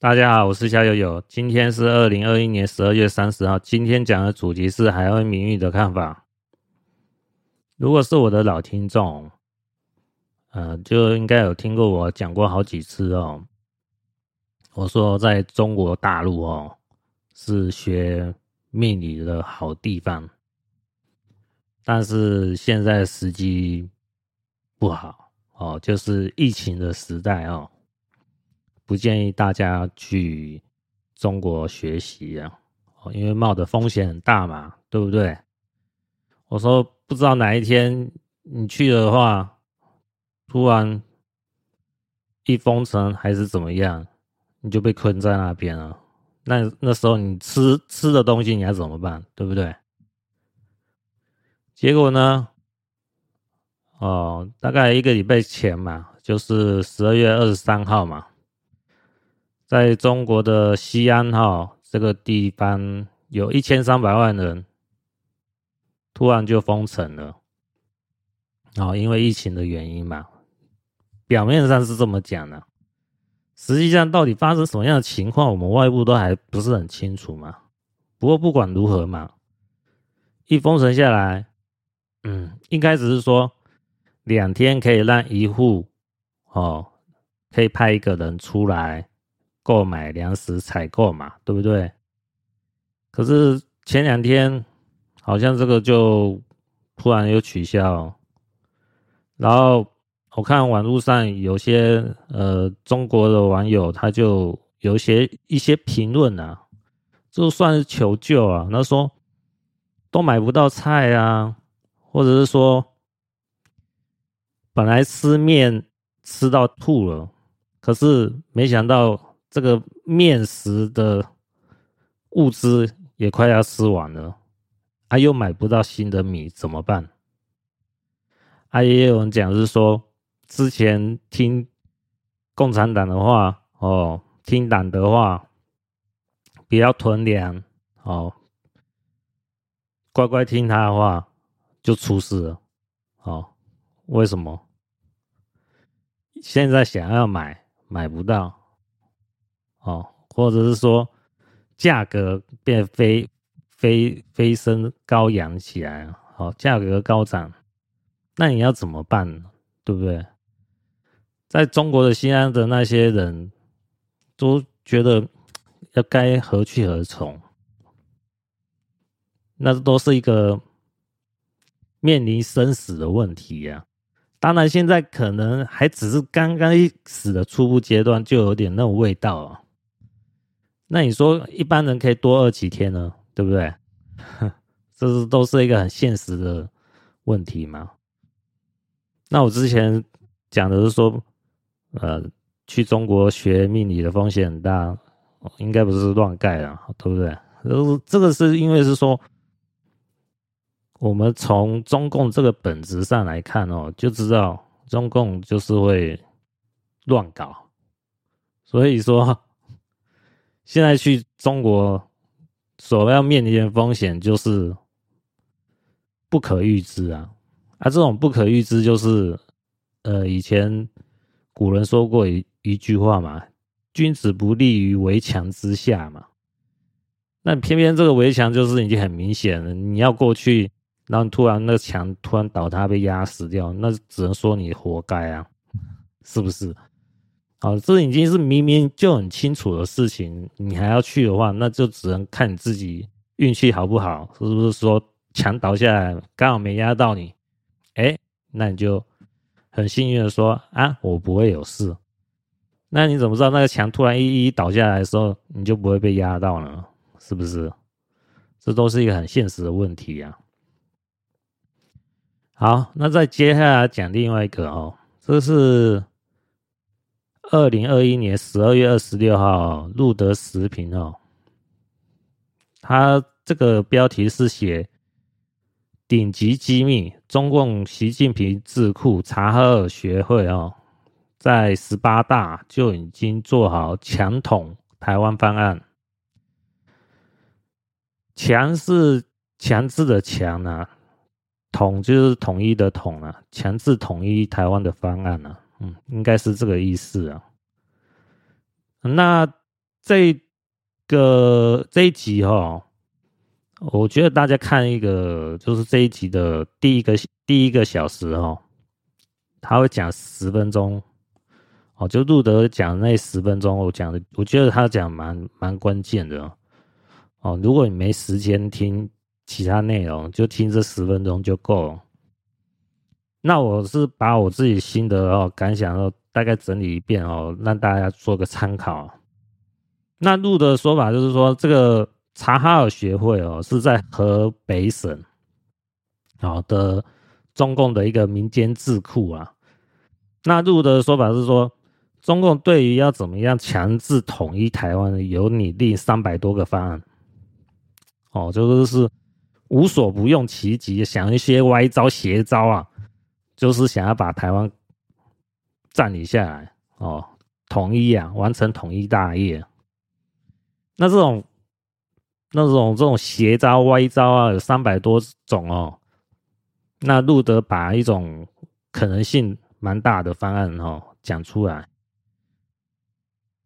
大家好，我是夏友友。今天是二零二一年十二月三十号。今天讲的主题是海外名誉的看法。如果是我的老听众，呃，就应该有听过我讲过好几次哦。我说在中国大陆哦，是学命理的好地方，但是现在时机不好哦，就是疫情的时代哦，不建议大家去中国学习啊，因为冒的风险很大嘛，对不对？我说。不知道哪一天你去的话，突然一封城还是怎么样，你就被困在那边了。那那时候你吃吃的东西你还怎么办？对不对？结果呢？哦，大概一个礼拜前嘛，就是十二月二十三号嘛，在中国的西安哈这个地方，有一千三百万人。突然就封城了，哦，因为疫情的原因嘛，表面上是这么讲的，实际上到底发生什么样的情况，我们外部都还不是很清楚嘛。不过不管如何嘛，一封城下来，嗯，应该只是说两天可以让一户哦，可以派一个人出来购买粮食采购嘛，对不对？可是前两天。好像这个就突然又取消，然后我看网络上有些呃中国的网友，他就有些一些评论啊，就算是求救啊，他说都买不到菜啊，或者是说本来吃面吃到吐了，可是没想到这个面食的物资也快要吃完了。他、啊、又买不到新的米，怎么办？啊，也有人讲是说，之前听共产党的话，哦，听党的话，不要囤粮，哦，乖乖听他的话，就出事了，哦，为什么？现在想要买买不到，哦，或者是说价格变飞。飞飞升高扬起来，好，价格高涨，那你要怎么办呢？对不对？在中国的西安的那些人都觉得要该何去何从？那都是一个面临生死的问题呀。当然，现在可能还只是刚刚一始的初步阶段，就有点那种味道啊。那你说一般人可以多饿几天呢？对不对？这是都是一个很现实的问题嘛。那我之前讲的是说，呃，去中国学命理的风险很大，应该不是乱盖的，对不对？这个是因为是说，我们从中共这个本质上来看哦，就知道中共就是会乱搞，所以说现在去中国。所要面临的风险就是不可预知啊，啊，这种不可预知就是，呃，以前古人说过一一句话嘛，君子不立于围墙之下嘛。那偏偏这个围墙就是已经很明显了，你要过去，然后突然那个墙突然倒塌被压死掉，那只能说你活该啊，是不是？好，这已经是明明就很清楚的事情，你还要去的话，那就只能看你自己运气好不好，是不是说墙倒下来刚好没压到你，哎，那你就很幸运的说啊，我不会有事。那你怎么知道那个墙突然一一倒下来的时候，你就不会被压到呢？是不是？这都是一个很现实的问题啊。好，那再接下来讲另外一个哦，这是。二零二一年十二月二十六号，路德时评哦，他这个标题是写“顶级机密”，中共习近平智库查哈尔学会哦，在十八大就已经做好强统台湾方案，强是强制的强啊，统就是统一的统啊，强制统一台湾的方案啊。嗯，应该是这个意思啊。那这个这一集哈，我觉得大家看一个，就是这一集的第一个第一个小时哈，他会讲十分钟，哦，就路德讲那十分钟，我讲的，我觉得他讲蛮蛮关键的哦。如果你没时间听其他内容，就听这十分钟就够了。那我是把我自己心得哦感想哦大概整理一遍哦，让大家做个参考。那路的说法就是说，这个察哈尔学会哦是在河北省，好的中共的一个民间智库啊。那路的说法是说，中共对于要怎么样强制统一台湾，有拟定三百多个方案。哦，就是无所不用其极，想一些歪招邪招啊。就是想要把台湾占领下来哦，统一啊，完成统一大业。那这种、那种、这种邪招、歪招啊，有三百多种哦。那路德把一种可能性蛮大的方案哦讲出来，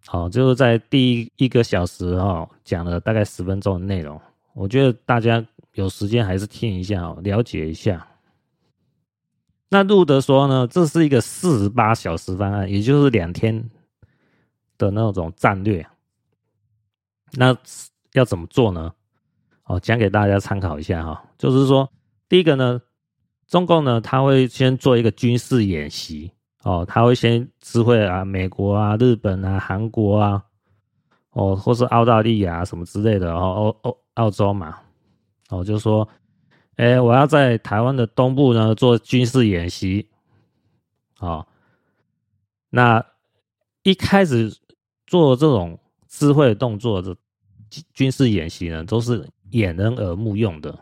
好，就是在第一个小时哦讲了大概十分钟的内容。我觉得大家有时间还是听一下哦，了解一下。那路德说呢，这是一个四十八小时方案，也就是两天的那种战略。那要怎么做呢？哦，讲给大家参考一下哈。就是说，第一个呢，中共呢，他会先做一个军事演习哦，他会先知会啊，美国啊、日本啊、韩国啊，哦，或是澳大利亚什么之类的哦，澳澳澳洲嘛，哦，就说。哎、我要在台湾的东部呢做军事演习，哦，那一开始做这种智慧动作的军事演习呢，都是掩人耳目用的，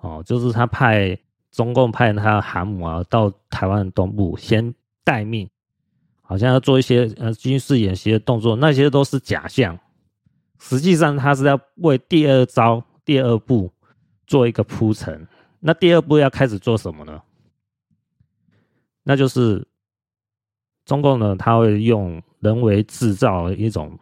哦，就是他派中共派他的航母啊到台湾东部先待命，好像要做一些呃军事演习的动作，那些都是假象，实际上他是要为第二招第二步。做一个铺陈，那第二步要开始做什么呢？那就是中共呢，他会用人为制造一种，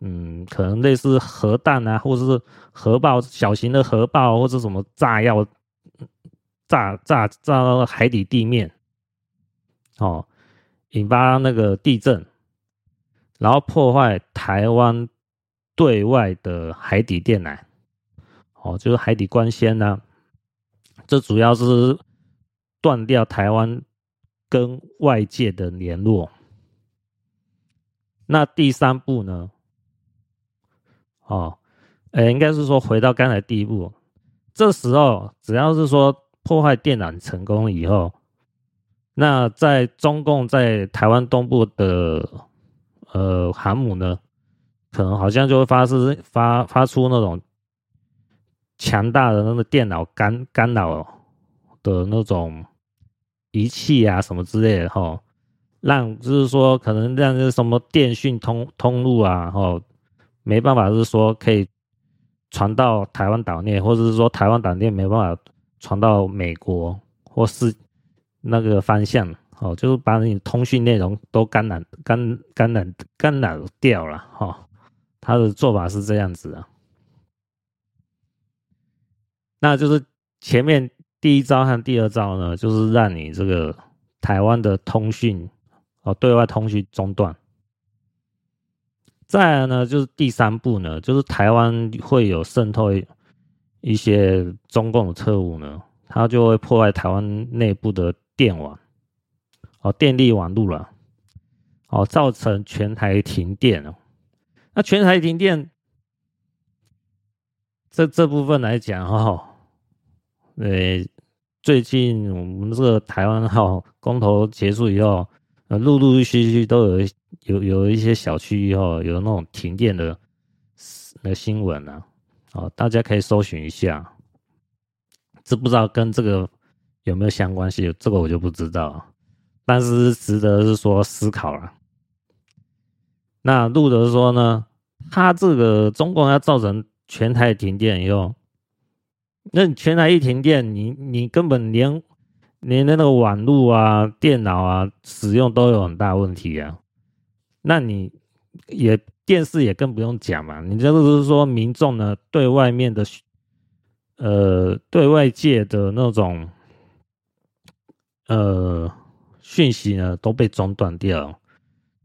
嗯，可能类似核弹啊，或者是核爆，小型的核爆，或者什么炸药，炸炸炸到海底地面，哦，引发那个地震，然后破坏台湾对外的海底电缆。哦，就是海底光纤呢，这主要是断掉台湾跟外界的联络。那第三步呢？哦，诶，应该是说回到刚才第一步，这时候只要是说破坏电缆成功以后，那在中共在台湾东部的呃航母呢，可能好像就会发出发发出那种。强大的那个电脑干干扰的那种仪器啊，什么之类的哈，让就是说可能让那什么电讯通通路啊，哈，没办法，就是说可以传到台湾岛内，或者是说台湾岛内没办法传到美国或是那个方向，哦，就是把你通讯内容都干扰干干扰干扰掉了哈。他的做法是这样子啊。那就是前面第一招和第二招呢，就是让你这个台湾的通讯哦，对外通讯中断。再呢，就是第三步呢，就是台湾会有渗透一些中共的特务呢，他就会破坏台湾内部的电网哦，电力网路了哦，造成全台停电哦。那全台停电，这这部分来讲哈。呃，最近我们这个台湾哈公投结束以后，呃，陆陆续续都有有有一些小区域哈有那种停电的那新闻啊，哦，大家可以搜寻一下，这不知道跟这个有没有相关性，这个我就不知道，但是值得是说思考了。那路德说呢，他这个中共要造成全台停电以后。那你全台一停电，你你根本连连那个网络啊、电脑啊使用都有很大问题啊。那你也电视也更不用讲嘛。你这个是说民众呢，对外面的，呃，对外界的那种，呃，讯息呢都被中断掉，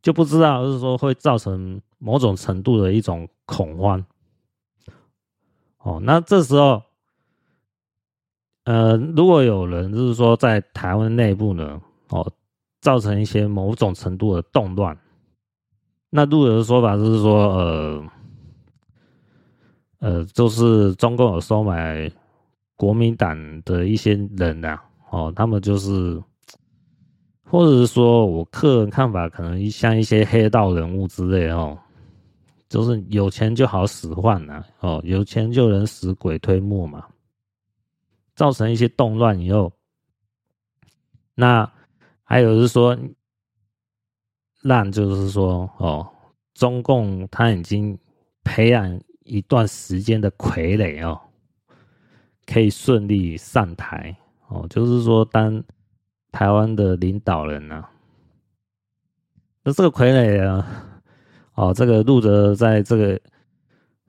就不知道就是说会造成某种程度的一种恐慌。哦，那这时候，呃，如果有人就是说在台湾内部呢，哦，造成一些某种程度的动乱，那路德的说法就是说，呃，呃，就是中共有收买国民党的一些人呐、啊，哦，他们就是，或者是说我个人看法，可能像一些黑道人物之类哦。就是有钱就好使唤呐，哦，有钱就能使鬼推磨嘛，造成一些动乱以后，那还有是说，让就是说，哦，中共他已经培养一段时间的傀儡哦，可以顺利上台哦，就是说当台湾的领导人呐，那这个傀儡啊。哦，这个陆哲在这个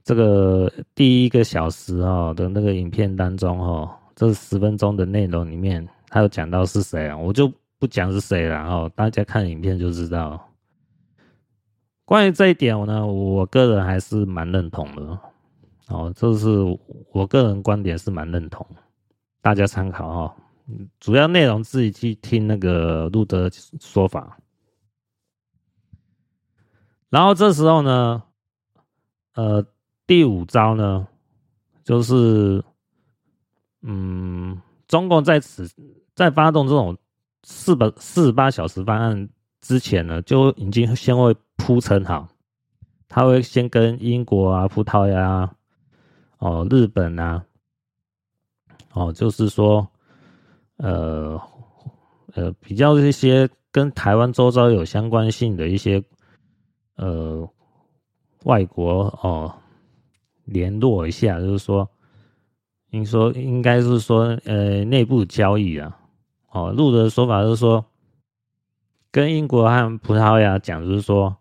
这个第一个小时哦的那个影片当中哦，这十分钟的内容里面，他有讲到是谁啊？我就不讲是谁了哦，大家看影片就知道。关于这一点呢，我个人还是蛮认同的。哦，这是我个人观点是蛮认同，大家参考哦。主要内容自己去听那个路德说法。然后这时候呢，呃，第五招呢，就是，嗯，中共在此在发动这种四百四十八小时方案之前呢，就已经先会铺陈好，他会先跟英国啊、葡萄牙、啊哦、日本啊，哦，就是说，呃，呃，比较一些跟台湾周遭有相关性的一些。呃，外国哦，联络一下，就是说，应说应该是说，呃，内部交易啊，哦，路的说法是说，跟英国和葡萄牙讲，就是说，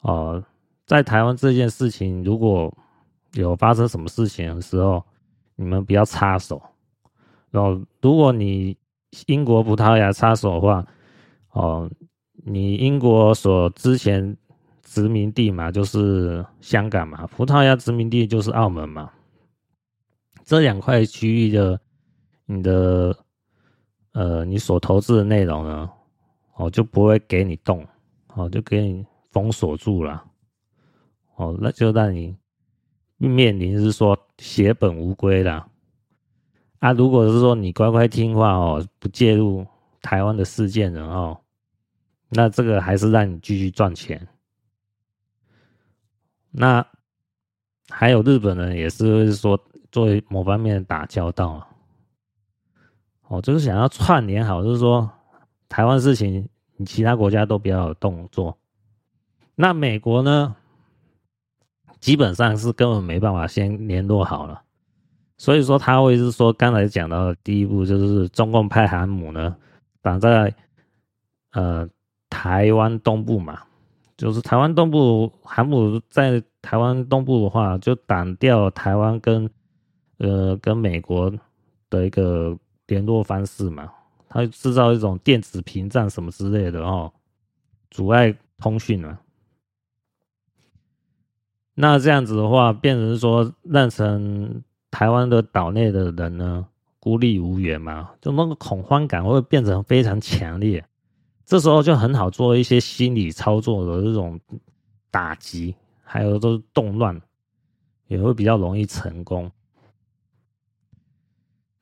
哦，在台湾这件事情，如果有发生什么事情的时候，你们不要插手。然后，如果你英国、葡萄牙插手的话，哦，你英国所之前。殖民地嘛，就是香港嘛；葡萄牙殖民地就是澳门嘛。这两块区域的，你的呃，你所投资的内容呢，哦，就不会给你动，哦，就给你封锁住了，哦，那就让你面临是说血本无归了。啊，如果是说你乖乖听话哦，不介入台湾的事件，然后，那这个还是让你继续赚钱。那还有日本人也是说，作为某方面打交道，哦，就是想要串联好，就是说台湾事情，你其他国家都不要有动作。那美国呢，基本上是根本没办法先联络好了，所以说他会是说刚才讲到的第一步，就是中共派航母呢挡在呃台湾东部嘛。就是台湾东部航母在台湾东部的话，就挡掉台湾跟呃跟美国的一个联络方式嘛，它制造一种电子屏障什么之类的哦，阻碍通讯嘛。那这样子的话，变成说让成台湾的岛内的人呢孤立无援嘛，就那个恐慌感会变成非常强烈。这时候就很好做一些心理操作的这种打击，还有都是动乱，也会比较容易成功。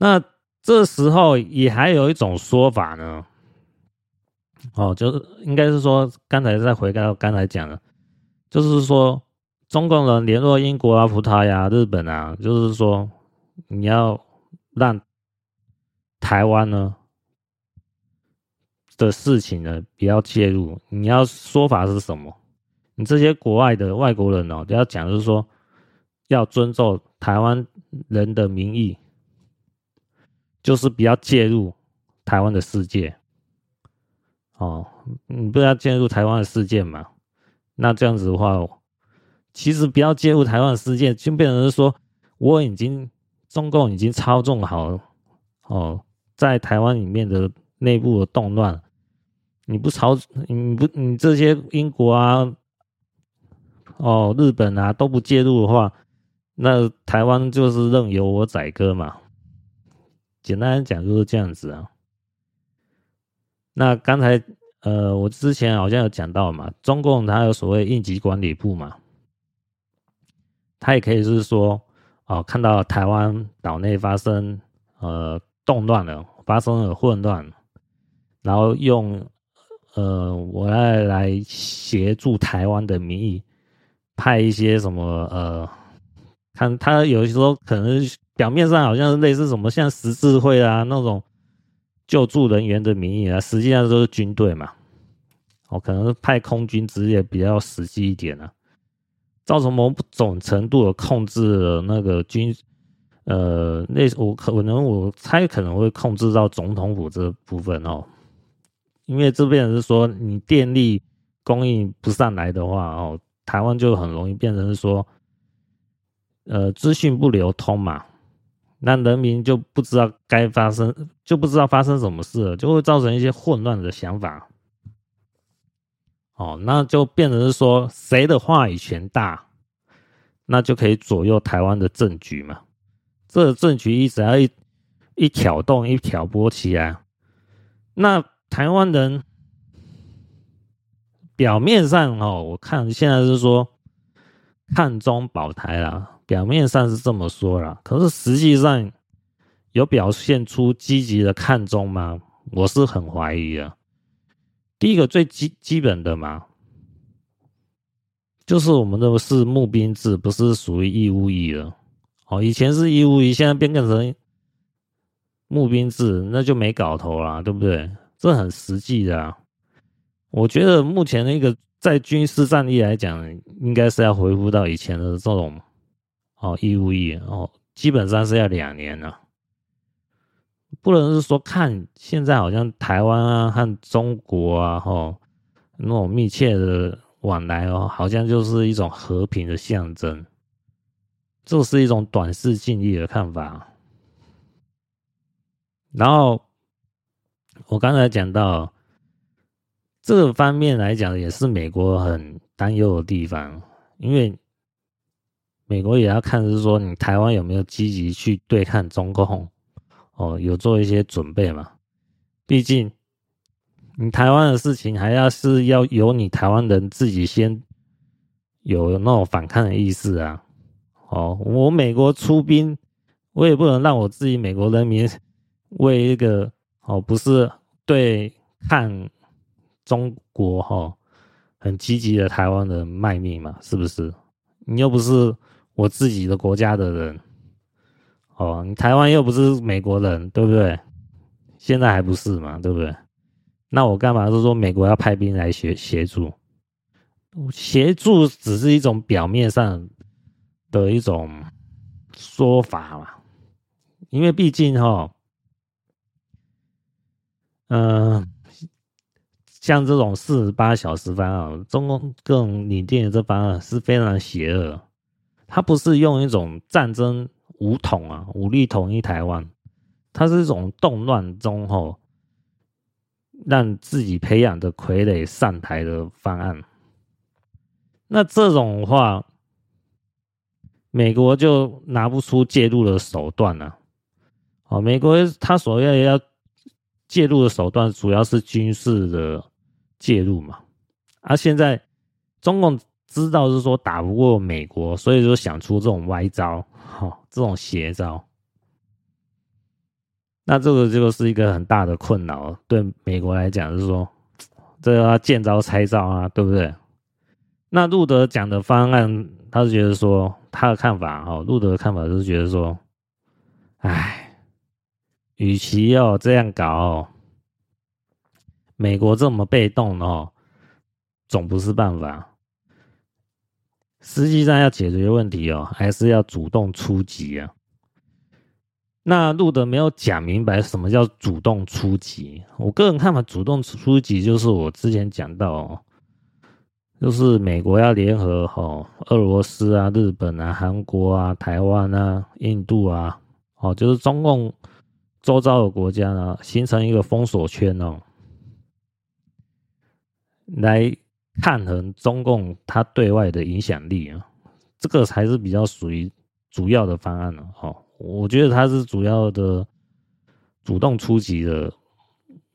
那这时候也还有一种说法呢，哦，就是应该是说刚才再回到刚才讲的，就是说中共人联络英国啊、葡萄牙、日本啊，就是说你要让台湾呢。的事情呢，不要介入。你要说法是什么？你这些国外的外国人哦，都要讲，就是说要尊重台湾人的民意，就是不要介入台湾的世界。哦，你不要介入台湾的世界嘛？那这样子的话，其实不要介入台湾的事件，就变成是说我已经中共已经操纵好哦，在台湾里面的内部的动乱，你不操你不你这些英国啊，哦日本啊都不介入的话，那台湾就是任由我宰割嘛。简单讲就是这样子啊。那刚才呃，我之前好像有讲到嘛，中共它有所谓应急管理部嘛，它也可以是说，哦，看到台湾岛内发生呃动乱了，发生了混乱，然后用呃我来来协助台湾的名义，派一些什么呃，看他有时候可能表面上好像是类似什么像十字会啊那种。救助人员的名义啊，实际上都是军队嘛。哦，可能是派空军职业比较实际一点啊，造成某种程度的控制了那个军，呃，那我可能我猜可能会控制到总统府这部分哦，因为这边是说你电力供应不上来的话哦，台湾就很容易变成是说，呃，资讯不流通嘛。那人民就不知道该发生，就不知道发生什么事了，就会造成一些混乱的想法。哦，那就变成是说，谁的话语权大，那就可以左右台湾的政局嘛。这政局一直要一一挑动、一挑拨起来，那台湾人表面上哦，我看现在是说看中保台啦。表面上是这么说啦，可是实际上有表现出积极的看中吗？我是很怀疑的。第一个最基基本的嘛，就是我们的是募兵制，不是属于义务役了。哦，以前是义务役，现在变更成募兵制，那就没搞头了，对不对？这很实际的啊。我觉得目前那个在军事战力来讲，应该是要恢复到以前的这种。哦，义务役哦，基本上是要两年了，不能是说看现在好像台湾啊和中国啊，吼那种密切的往来哦，好像就是一种和平的象征，这是一种短视近利的看法。然后我刚才讲到这方面来讲，也是美国很担忧的地方，因为。美国也要看，是说你台湾有没有积极去对抗中共，哦，有做一些准备嘛？毕竟你台湾的事情，还要是要由你台湾人自己先有那种反抗的意识啊。哦，我美国出兵，我也不能让我自己美国人民为一个哦，不是对抗中国哈很积极的台湾人卖命嘛？是不是？你又不是。我自己的国家的人，哦，你台湾又不是美国人，对不对？现在还不是嘛，对不对？那我干嘛是说美国要派兵来协协助？协助只是一种表面上的一种说法嘛，因为毕竟哈，嗯，像这种四十八小时方案，中共各种拟定的这方案是非常邪恶。他不是用一种战争武统啊，武力统一台湾，他是一种动乱中后让自己培养的傀儡上台的方案。那这种话，美国就拿不出介入的手段了。哦，美国他所要要介入的手段主要是军事的介入嘛，而现在中共。知道是说打不过美国，所以就想出这种歪招，哈，这种邪招。那这个就是一个很大的困扰，对美国来讲是说，这要见招拆招啊，对不对？那路德讲的方案，他是觉得说他的看法，哈，路德的看法就是觉得说，哎，与其要这样搞，美国这么被动哦，总不是办法。实际上要解决问题哦，还是要主动出击啊。那路德没有讲明白什么叫主动出击。我个人看法，主动出击就是我之前讲到哦，就是美国要联合哦，俄罗斯啊、日本啊、韩国啊、台湾啊、印度啊，哦，就是中共周遭的国家呢，形成一个封锁圈哦，来抗衡中共它对外的影响力啊，这个才是比较属于主要的方案了哦。我觉得它是主要的主动出击的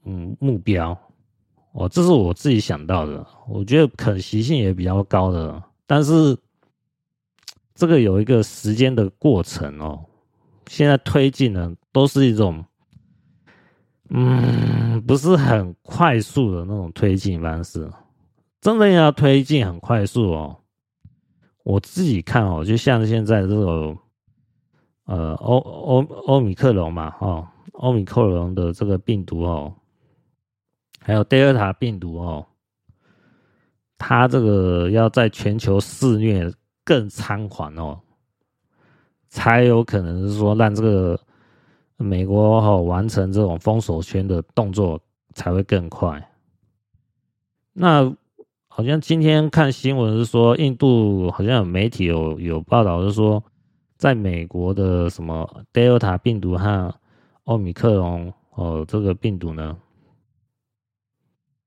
嗯目标。哦，这是我自己想到的，我觉得可行性也比较高的，但是这个有一个时间的过程哦。现在推进呢，都是一种，嗯，不是很快速的那种推进方式。真的要推进很快速哦，我自己看哦，就像现在这种，呃，欧欧欧米克隆嘛，哦，欧米克隆的这个病毒哦。还有德尔塔病毒哦，它这个要在全球肆虐更猖狂哦，才有可能是说让这个美国哦完成这种封锁圈的动作才会更快。那好像今天看新闻是说，印度好像有媒体有有报道是说，在美国的什么德尔塔病毒和奥米克戎哦这个病毒呢？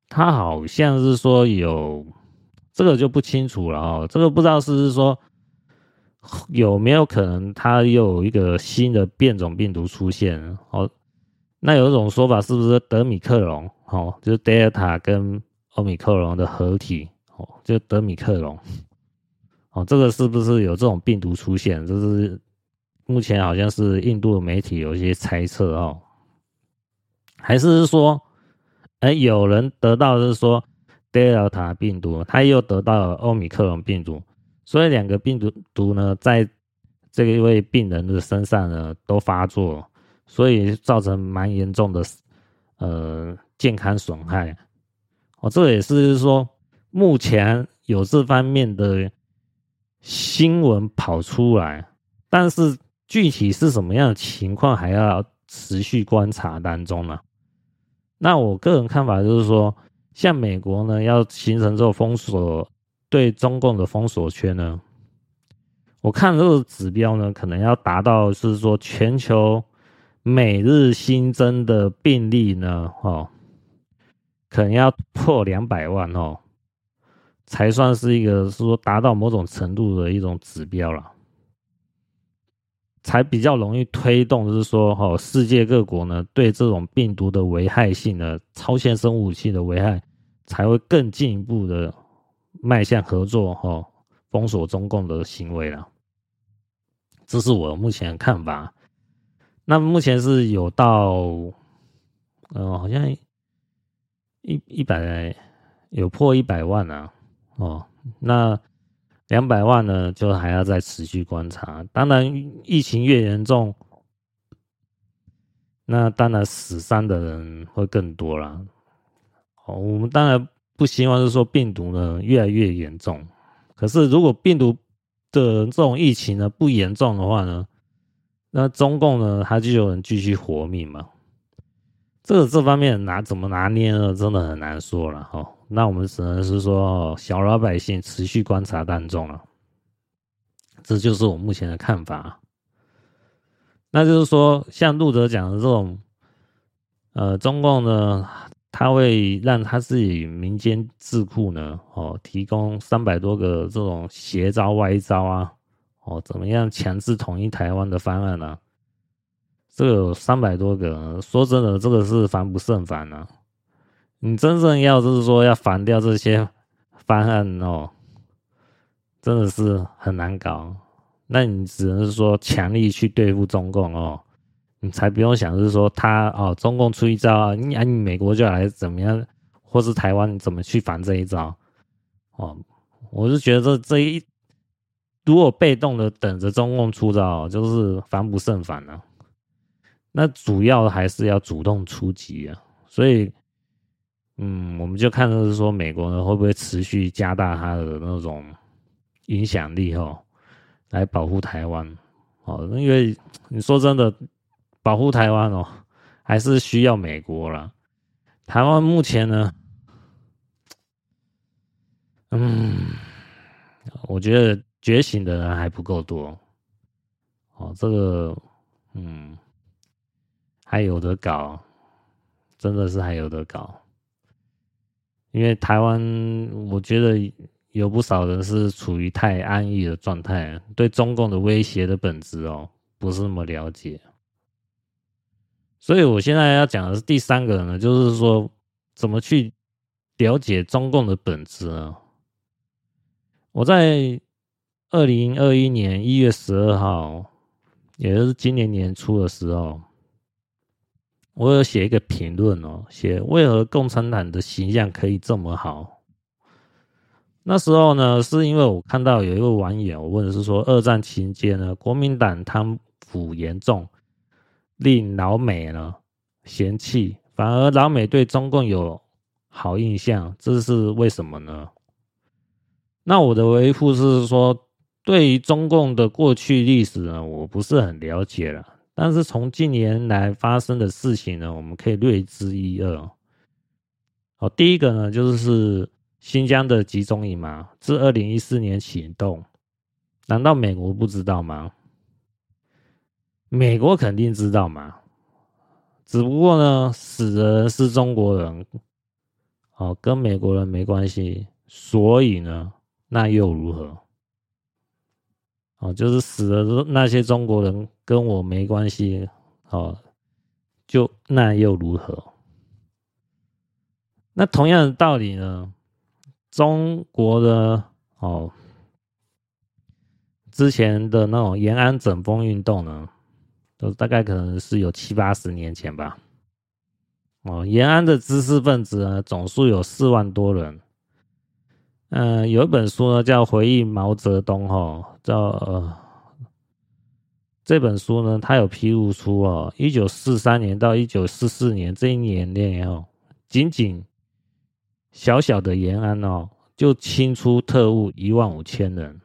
他好像是说有这个就不清楚了哦，这个不知道是不是说有没有可能他又有一个新的变种病毒出现哦？那有一种说法是不是德米克隆哦，就是德尔塔跟欧米克隆的合体哦，就德米克隆哦，这个是不是有这种病毒出现？就是目前好像是印度的媒体有一些猜测哦，还是说？哎，有人得到的是说德尔塔病毒，他又得到了欧米克隆病毒，所以两个病毒毒呢，在这一位病人的身上呢都发作，所以造成蛮严重的呃健康损害。哦，这也是说目前有这方面的新闻跑出来，但是具体是什么样的情况，还要持续观察当中呢。那我个人看法就是说，像美国呢，要形成这种封锁对中共的封锁圈呢，我看这个指标呢，可能要达到是说全球每日新增的病例呢，哦，可能要破两百万哦，才算是一个是说达到某种程度的一种指标了。才比较容易推动，就是说，哈，世界各国呢，对这种病毒的危害性呢，超限生武器的危害，才会更进一步的迈向合作，哈，封锁中共的行为了。这是我目前的看法。那目前是有到，呃，好像一一百有破一百万啊，哦，那。两百万呢，就还要再持续观察。当然，疫情越严重，那当然死伤的人会更多啦。哦，我们当然不希望是说病毒呢越来越严重。可是，如果病毒的这种疫情呢不严重的话呢，那中共呢它就有人继续活命嘛。这这方面拿怎么拿捏呢？真的很难说了哈。那我们只能是说，小老百姓持续观察当中了。这就是我目前的看法。那就是说，像路德讲的这种，呃，中共呢，他会让他自己民间智库呢，哦，提供三百多个这种邪招歪招啊，哦，怎么样强制统一台湾的方案呢、这个有三百多个，说真的，这个是防不胜防啊。你真正要就是说要防掉这些方案哦，真的是很难搞。那你只能是说强力去对付中共哦，你才不用想是说他哦，中共出一招，你啊你美国就来怎么样，或是台湾怎么去防这一招哦？我是觉得这这一如果被动的等着中共出招，就是防不胜防啊。那主要还是要主动出击啊，所以，嗯，我们就看的是说，美国呢会不会持续加大它的那种影响力哦，来保护台湾哦，因为你说真的，保护台湾哦，还是需要美国啦。台湾目前呢，嗯，我觉得觉醒的人还不够多。哦，这个，嗯，还有得搞，真的是还有得搞。因为台湾，我觉得有不少人是处于太安逸的状态，对中共的威胁的本质哦，不是那么了解。所以我现在要讲的是第三个呢，就是说怎么去了解中共的本质呢？我在二零二一年一月十二号，也就是今年年初的时候，我有写一个评论哦，写为何共产党的形象可以这么好。那时候呢，是因为我看到有一位网友问的是说，二战期间呢，国民党贪腐严重。令老美呢嫌弃，反而老美对中共有好印象，这是为什么呢？那我的回复是说，对于中共的过去历史呢，我不是很了解了。但是从近年来发生的事情呢，我们可以略知一二。好，第一个呢，就是新疆的集中营嘛，自二零一四年启动，难道美国不知道吗？美国肯定知道嘛，只不过呢，死的人是中国人，哦，跟美国人没关系，所以呢，那又如何？哦，就是死的那些中国人跟我没关系，哦，就那又如何？那同样的道理呢，中国的哦，之前的那种延安整风运动呢？都大概可能是有七八十年前吧。哦，延安的知识分子呢，总数有四万多人。嗯、有一本书呢，叫《回忆毛泽东》哈，叫呃，这本书呢，它有披露出哦，一九四三年到一九四四年这一年内哦，仅仅小小的延安哦，就清出特务一万五千人。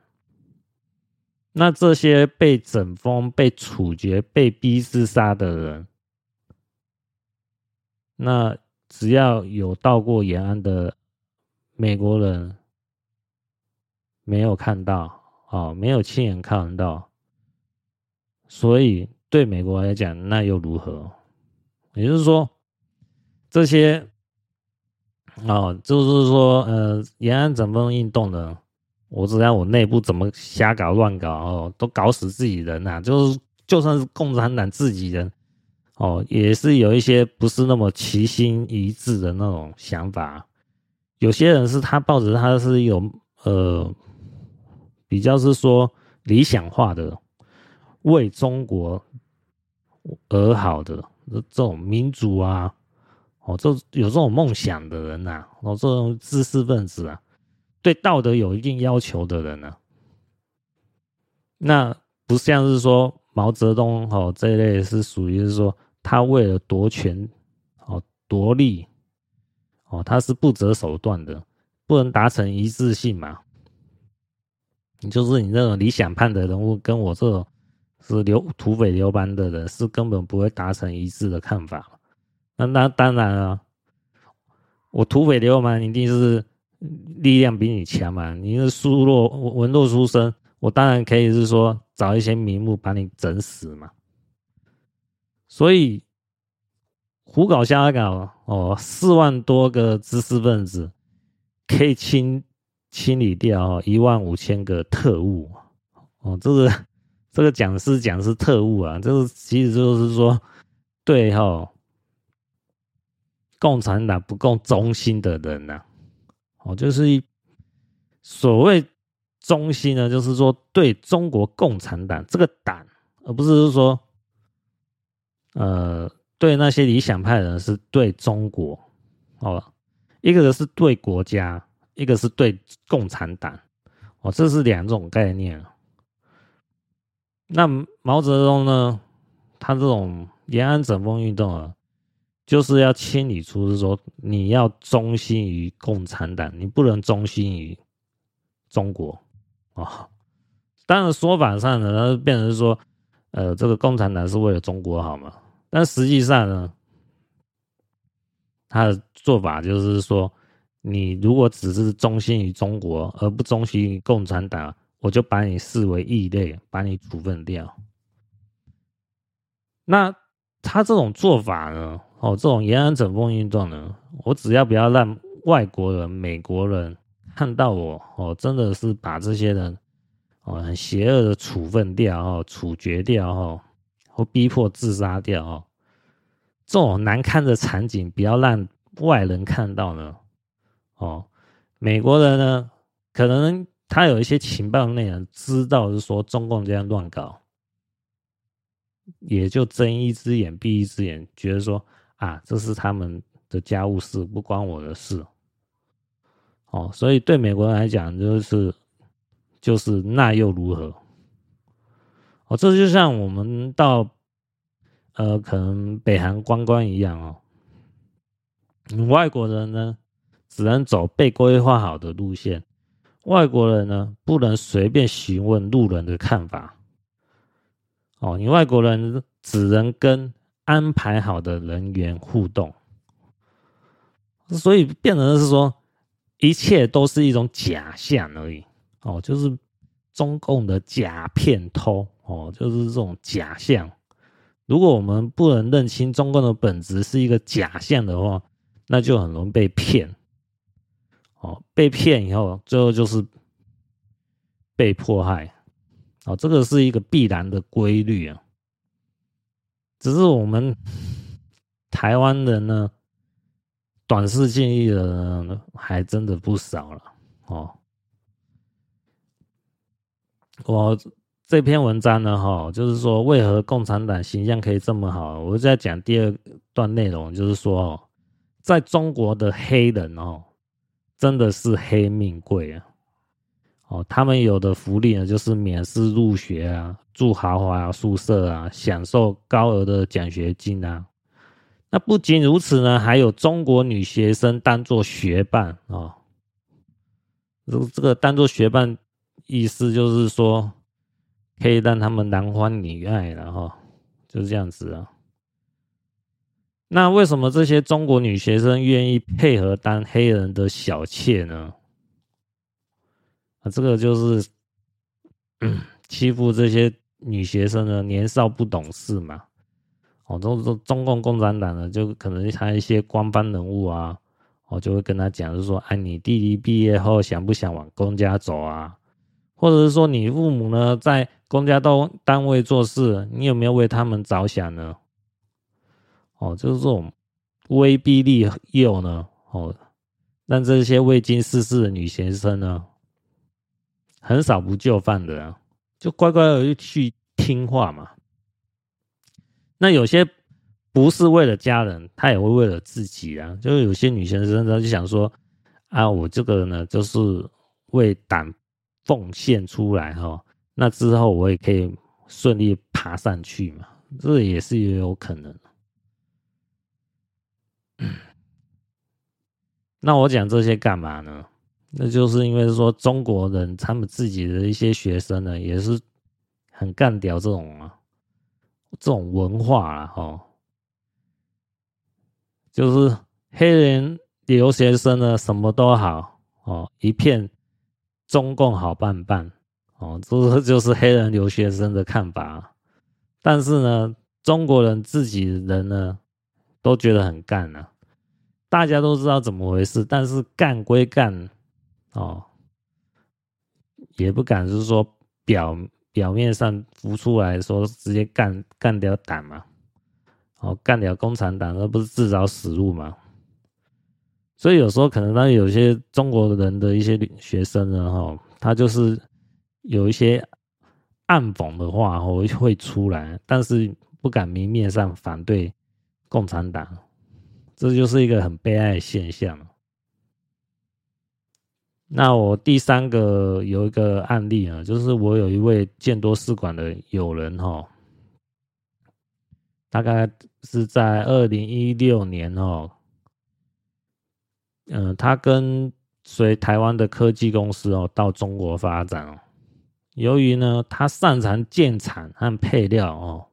那这些被整风、被处决、被逼自杀的人，那只要有到过延安的美国人，没有看到啊，没有亲眼看到，所以对美国来讲，那又如何？也就是说，这些啊，就是说，呃，延安整风运动的。我知道我内部怎么瞎搞乱搞哦，都搞死自己人呐、啊！就是就算是共产党自己人哦，也是有一些不是那么齐心一致的那种想法。有些人是他抱着他是有呃比较是说理想化的为中国而好的这种民主啊，哦，这有这种梦想的人呐、啊，哦，这种知识分子啊。对道德有一定要求的人呢、啊，那不像是说毛泽东哦这一类是属于是说他为了夺权哦夺利哦他是不择手段的，不能达成一致性嘛。你就是你这种理想派的人物，跟我这种是流土匪流氓的人，是根本不会达成一致的看法。那那当然了，我土匪流氓一定是。力量比你强嘛？你是书弱文弱书生，我当然可以是说找一些名目把你整死嘛。所以胡搞瞎搞哦，四万多个知识分子可以清清理掉一万五千个特务哦。这个这个讲是讲是特务啊，这个其实就是说对哈，共产党不够忠心的人呐、啊。哦，就是所谓忠心呢，就是说对中国共产党这个党，而不是说，呃，对那些理想派人是对中国，哦，一个是对国家，一个是对共产党，哦，这是两种概念。那毛泽东呢，他这种延安整风运动啊。就是要清理出，是说你要忠心于共产党，你不能忠心于中国啊。当然说法上呢，变成说，呃，这个共产党是为了中国好嘛？但实际上呢，他的做法就是说，你如果只是忠心于中国而不忠心于共产党，我就把你视为异类，把你处分掉。那他这种做法呢？哦，这种延安整风运动呢，我只要不要让外国人、美国人看到我，哦，真的是把这些人，哦，很邪恶的处分掉，哦，处决掉，哦，或逼迫自杀掉，哦，这种难堪的场景，不要让外人看到呢，哦，美国人呢，可能他有一些情报内容，知道是说中共这样乱搞。也就睁一只眼闭一只眼，觉得说啊，这是他们的家务事，不关我的事。哦，所以对美国人来讲，就是就是那又如何？哦，这就像我们到呃，可能北韩观光一样哦。外国人呢，只能走被规划好的路线，外国人呢，不能随便询问路人的看法。哦，你外国人只能跟安排好的人员互动，所以变成是说，一切都是一种假象而已。哦，就是中共的假片偷，哦，就是这种假象。如果我们不能认清中共的本质是一个假象的话，那就很容易被骗。哦，被骗以后，最后就是被迫害。哦，这个是一个必然的规律啊，只是我们台湾人呢，短视近利的人，还真的不少了哦。我这篇文章呢，哈，就是说为何共产党形象可以这么好？我在讲第二段内容，就是说，在中国的黑人哦，真的是黑命贵啊。哦，他们有的福利呢，就是免试入学啊，住豪华啊宿舍啊，享受高额的奖学金啊。那不仅如此呢，还有中国女学生当做学伴啊。这这个当做学伴，意思就是说，可以让他们男欢女爱，然后就是这样子啊。那为什么这些中国女学生愿意配合当黑人的小妾呢？啊这个就是欺负这些女学生呢，年少不懂事嘛。哦，中中中共共产党呢，就可能他一些官方人物啊，哦，就会跟他讲，就说，哎，你弟弟毕业后想不想往公家走啊？或者是说，你父母呢，在公家都单位做事，你有没有为他们着想呢？哦，就是这种威逼利诱呢，哦，让这些未经世事的女学生呢。很少不就范的啊，就乖乖的去听话嘛。那有些不是为了家人，他也会为了自己啊。就是有些女学生她就想说啊，我这个呢，就是为党奉献出来哈，那之后我也可以顺利爬上去嘛，这也是也有可能。那我讲这些干嘛呢？那就是因为说中国人他们自己的一些学生呢，也是很干掉这种啊，这种文化啊，哦，就是黑人留学生呢什么都好哦，一片中共好棒棒哦，这就是黑人留学生的看法。但是呢，中国人自己人呢都觉得很干啊，大家都知道怎么回事，但是干归干。哦，也不敢是说表表面上浮出来说直接干干掉党嘛，哦，干掉共产党，那不是自找死路嘛。所以有时候可能当有些中国人的一些学生呢，哈，他就是有一些暗讽的话会会出来，但是不敢明面上反对共产党，这就是一个很悲哀的现象。那我第三个有一个案例啊，就是我有一位见多识广的友人哈，大概是在二零一六年哦，嗯，他跟随台湾的科技公司哦到中国发展哦，由于呢他擅长建厂和配料哦，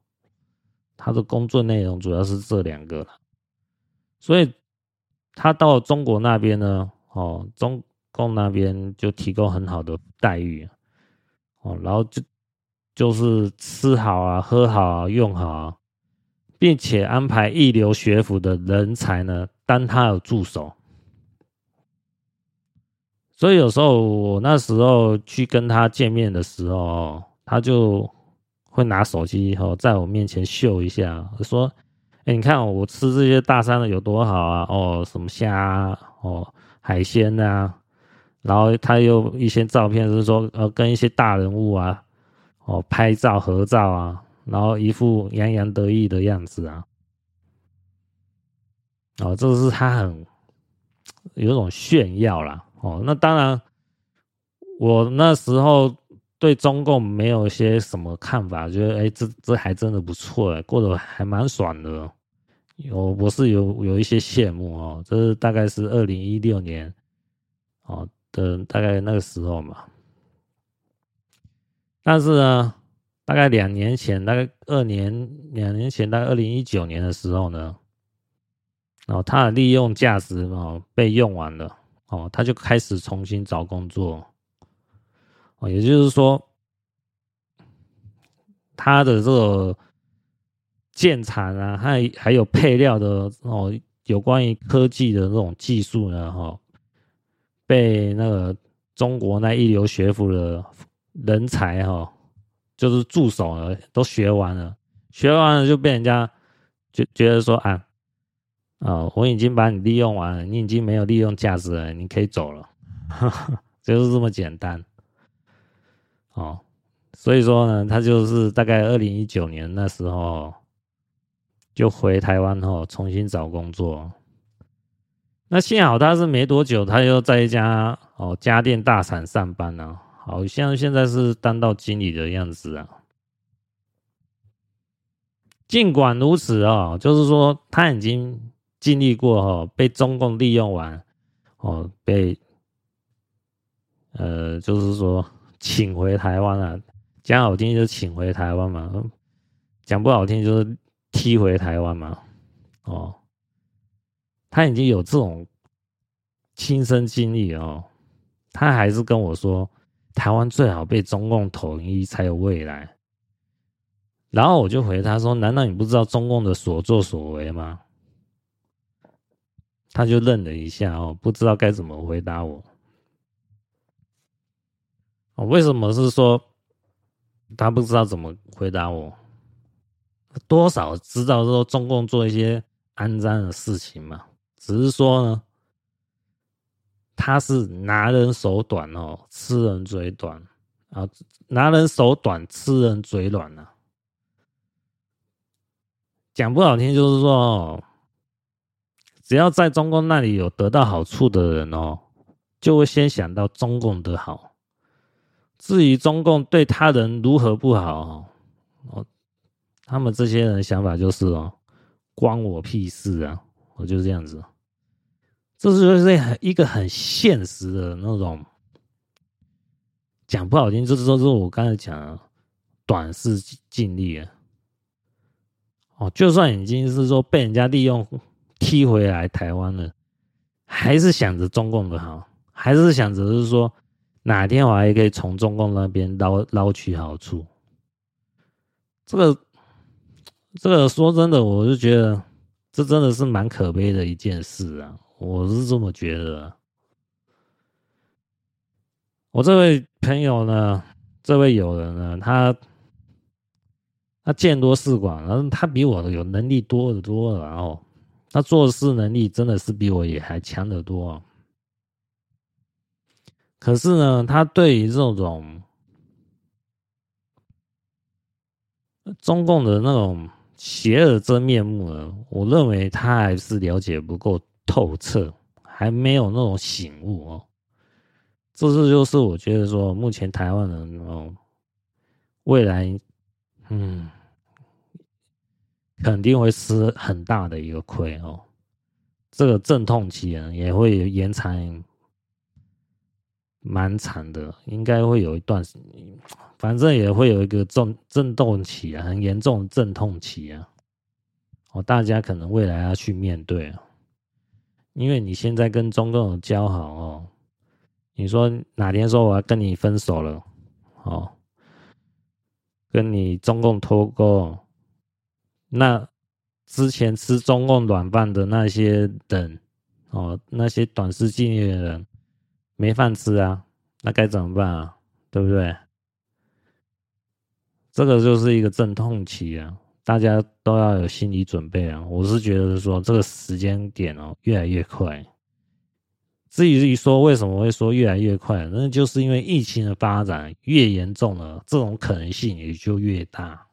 他的工作内容主要是这两个，所以他到中国那边呢。哦，中共那边就提供很好的待遇，哦，然后就就是吃好啊、喝好啊、用好啊，并且安排一流学府的人才呢当他的助手。所以有时候我那时候去跟他见面的时候，他就会拿手机哦在我面前秀一下，说：“哎，你看我吃这些大餐的有多好啊！哦，什么虾啊，哦，海鲜啊。”然后他又一些照片是说呃跟一些大人物啊哦拍照合照啊，然后一副洋洋得意的样子啊。哦，这是他很有种炫耀啦。哦，那当然，我那时候对中共没有一些什么看法，觉得哎，这这还真的不错哎，过得还蛮爽的。有我是有有一些羡慕哦，这是大概是二零一六年哦的大概那个时候嘛。但是呢，大概两年前，大概二年两年前，大概二零一九年的时候呢，哦，他的利用价值哦被用完了。哦，他就开始重新找工作，也就是说，他的这个建材啊，还还有配料的哦，有关于科技的这种技术呢，哈，被那个中国那一流学府的人才哈，就是助手了，都学完了，学完了就被人家觉觉得说啊。啊、我已经把你利用完了，你已经没有利用价值了，你可以走了，就是这么简单。哦，所以说呢，他就是大概二零一九年那时候就回台湾后重新找工作。那幸好他是没多久，他又在一家哦家电大厂上班呢，好像现在是当到经理的样子啊。尽管如此啊、哦，就是说他已经。经历过哈，被中共利用完，哦，被呃，就是说请回台湾了，讲好听就请回台湾嘛，讲不好听就是踢回台湾嘛，哦，他已经有这种亲身经历哦，他还是跟我说，台湾最好被中共统一才有未来，然后我就回他说，难道你不知道中共的所作所为吗？他就愣了一下哦，不知道该怎么回答我。哦，为什么是说他不知道怎么回答我？多少知道说中共做一些肮脏的事情嘛，只是说呢，他是拿人手短哦，吃人嘴短啊，拿人手短，吃人嘴软啊。讲不好听就是说哦。只要在中共那里有得到好处的人哦，就会先想到中共的好。至于中共对他人如何不好哦，他们这些人想法就是哦，关我屁事啊！我就是这样子。这是就是很一个很现实的那种，讲不好听就是说，是我刚才讲的短视尽力啊。哦，就算已经是说被人家利用。踢回来台湾了，还是想着中共的好，还是想着是说哪天我还可以从中共那边捞捞取好处。这个，这个说真的，我就觉得这真的是蛮可悲的一件事啊！我是这么觉得。我这位朋友呢，这位友人呢，他他见多识广，然后他比我有能力多得多了，然后。他做事能力真的是比我也还强得多，可是呢，他对于这种中共的那种邪恶真面目呢，我认为他还是了解不够透彻，还没有那种醒悟哦。这是就是我觉得说，目前台湾人哦，未来，嗯。肯定会吃很大的一个亏哦，这个阵痛期呢也会延长蛮惨的，应该会有一段，反正也会有一个震震动期啊，很严重的阵痛期啊，哦，大家可能未来要去面对啊，因为你现在跟中共有交好哦，你说哪天说我要跟你分手了，哦，跟你中共脱钩，那之前吃中共软饭的那些人，哦，那些短视近利的人没饭吃啊，那该怎么办啊？对不对？这个就是一个阵痛期啊。大家都要有心理准备啊！我是觉得说这个时间点哦越来越快。至于说为什么会说越来越快，那就是因为疫情的发展越严重了，这种可能性也就越大。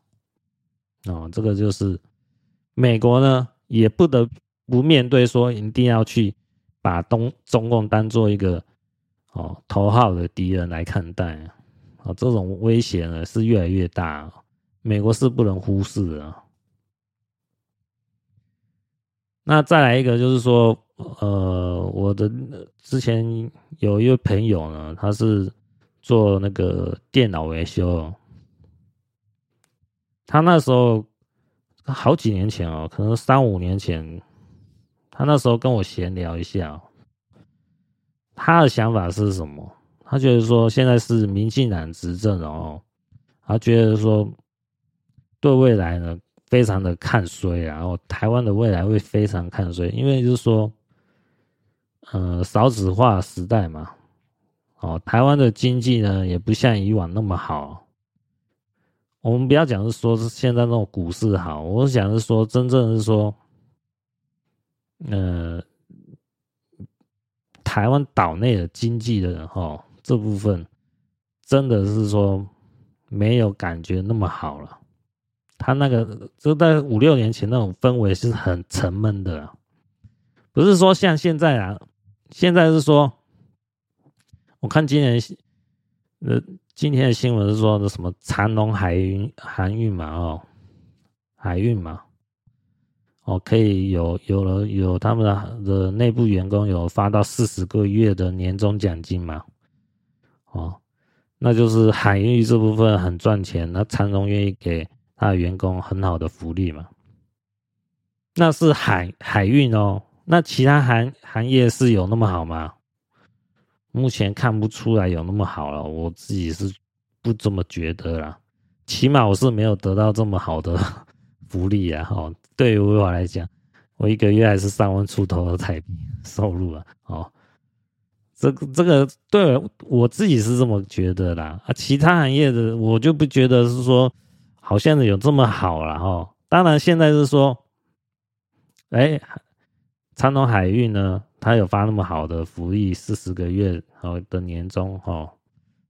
哦，这个就是美国呢也不得不面对说一定要去把东中共当做一个哦头号的敌人来看待啊！哦，这种威胁呢是越来越大。美国是不能忽视的。那再来一个，就是说，呃，我的之前有一位朋友呢，他是做那个电脑维修。他那时候好几年前哦，可能三五年前，他那时候跟我闲聊一下，他的想法是什么？他觉得说现在是民进党执政哦，他觉得说。对未来呢，非常的看衰，然后台湾的未来会非常看衰，因为就是说，呃，少子化时代嘛，哦，台湾的经济呢也不像以往那么好。我们不要讲是说是现在那种股市好，我想是说真正是说，呃，台湾岛内的经济的哈这部分，真的是说没有感觉那么好了。他那个就在五六年前那种氛围是很沉闷的，不是说像现在啊，现在是说，我看今年呃今天的新闻是说的什么长荣海运航运嘛哦，海运嘛，哦可以有有了有他们的内部员工有发到四十个月的年终奖金嘛，哦，那就是海运这部分很赚钱，那长荣愿意给。他的员工很好的福利嘛？那是海海运哦。那其他行行业是有那么好吗？目前看不出来有那么好了。我自己是不这么觉得啦。起码我是没有得到这么好的 福利啊！哦，对于我来讲，我一个月还是三万出头的台币收入啊！哦，这个这个对我自己是这么觉得啦。啊，其他行业的我就不觉得是说。好像有这么好了哈，当然现在是说，哎，长荣海运呢，它有发那么好的福利，四十个月哦的年终哈，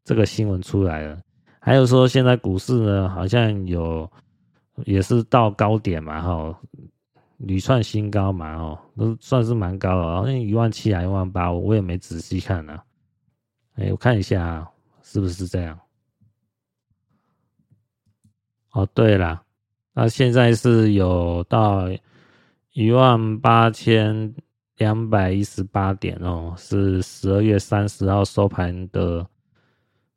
这个新闻出来了。还有说现在股市呢，好像有也是到高点嘛哈，屡创新高嘛哦，都算是蛮高的，好像一万七还一万八，我也没仔细看呢。哎，我看一下啊是不是这样。哦，对了，那现在是有到一万八千两百一十八点哦，是十二月三十号收盘的，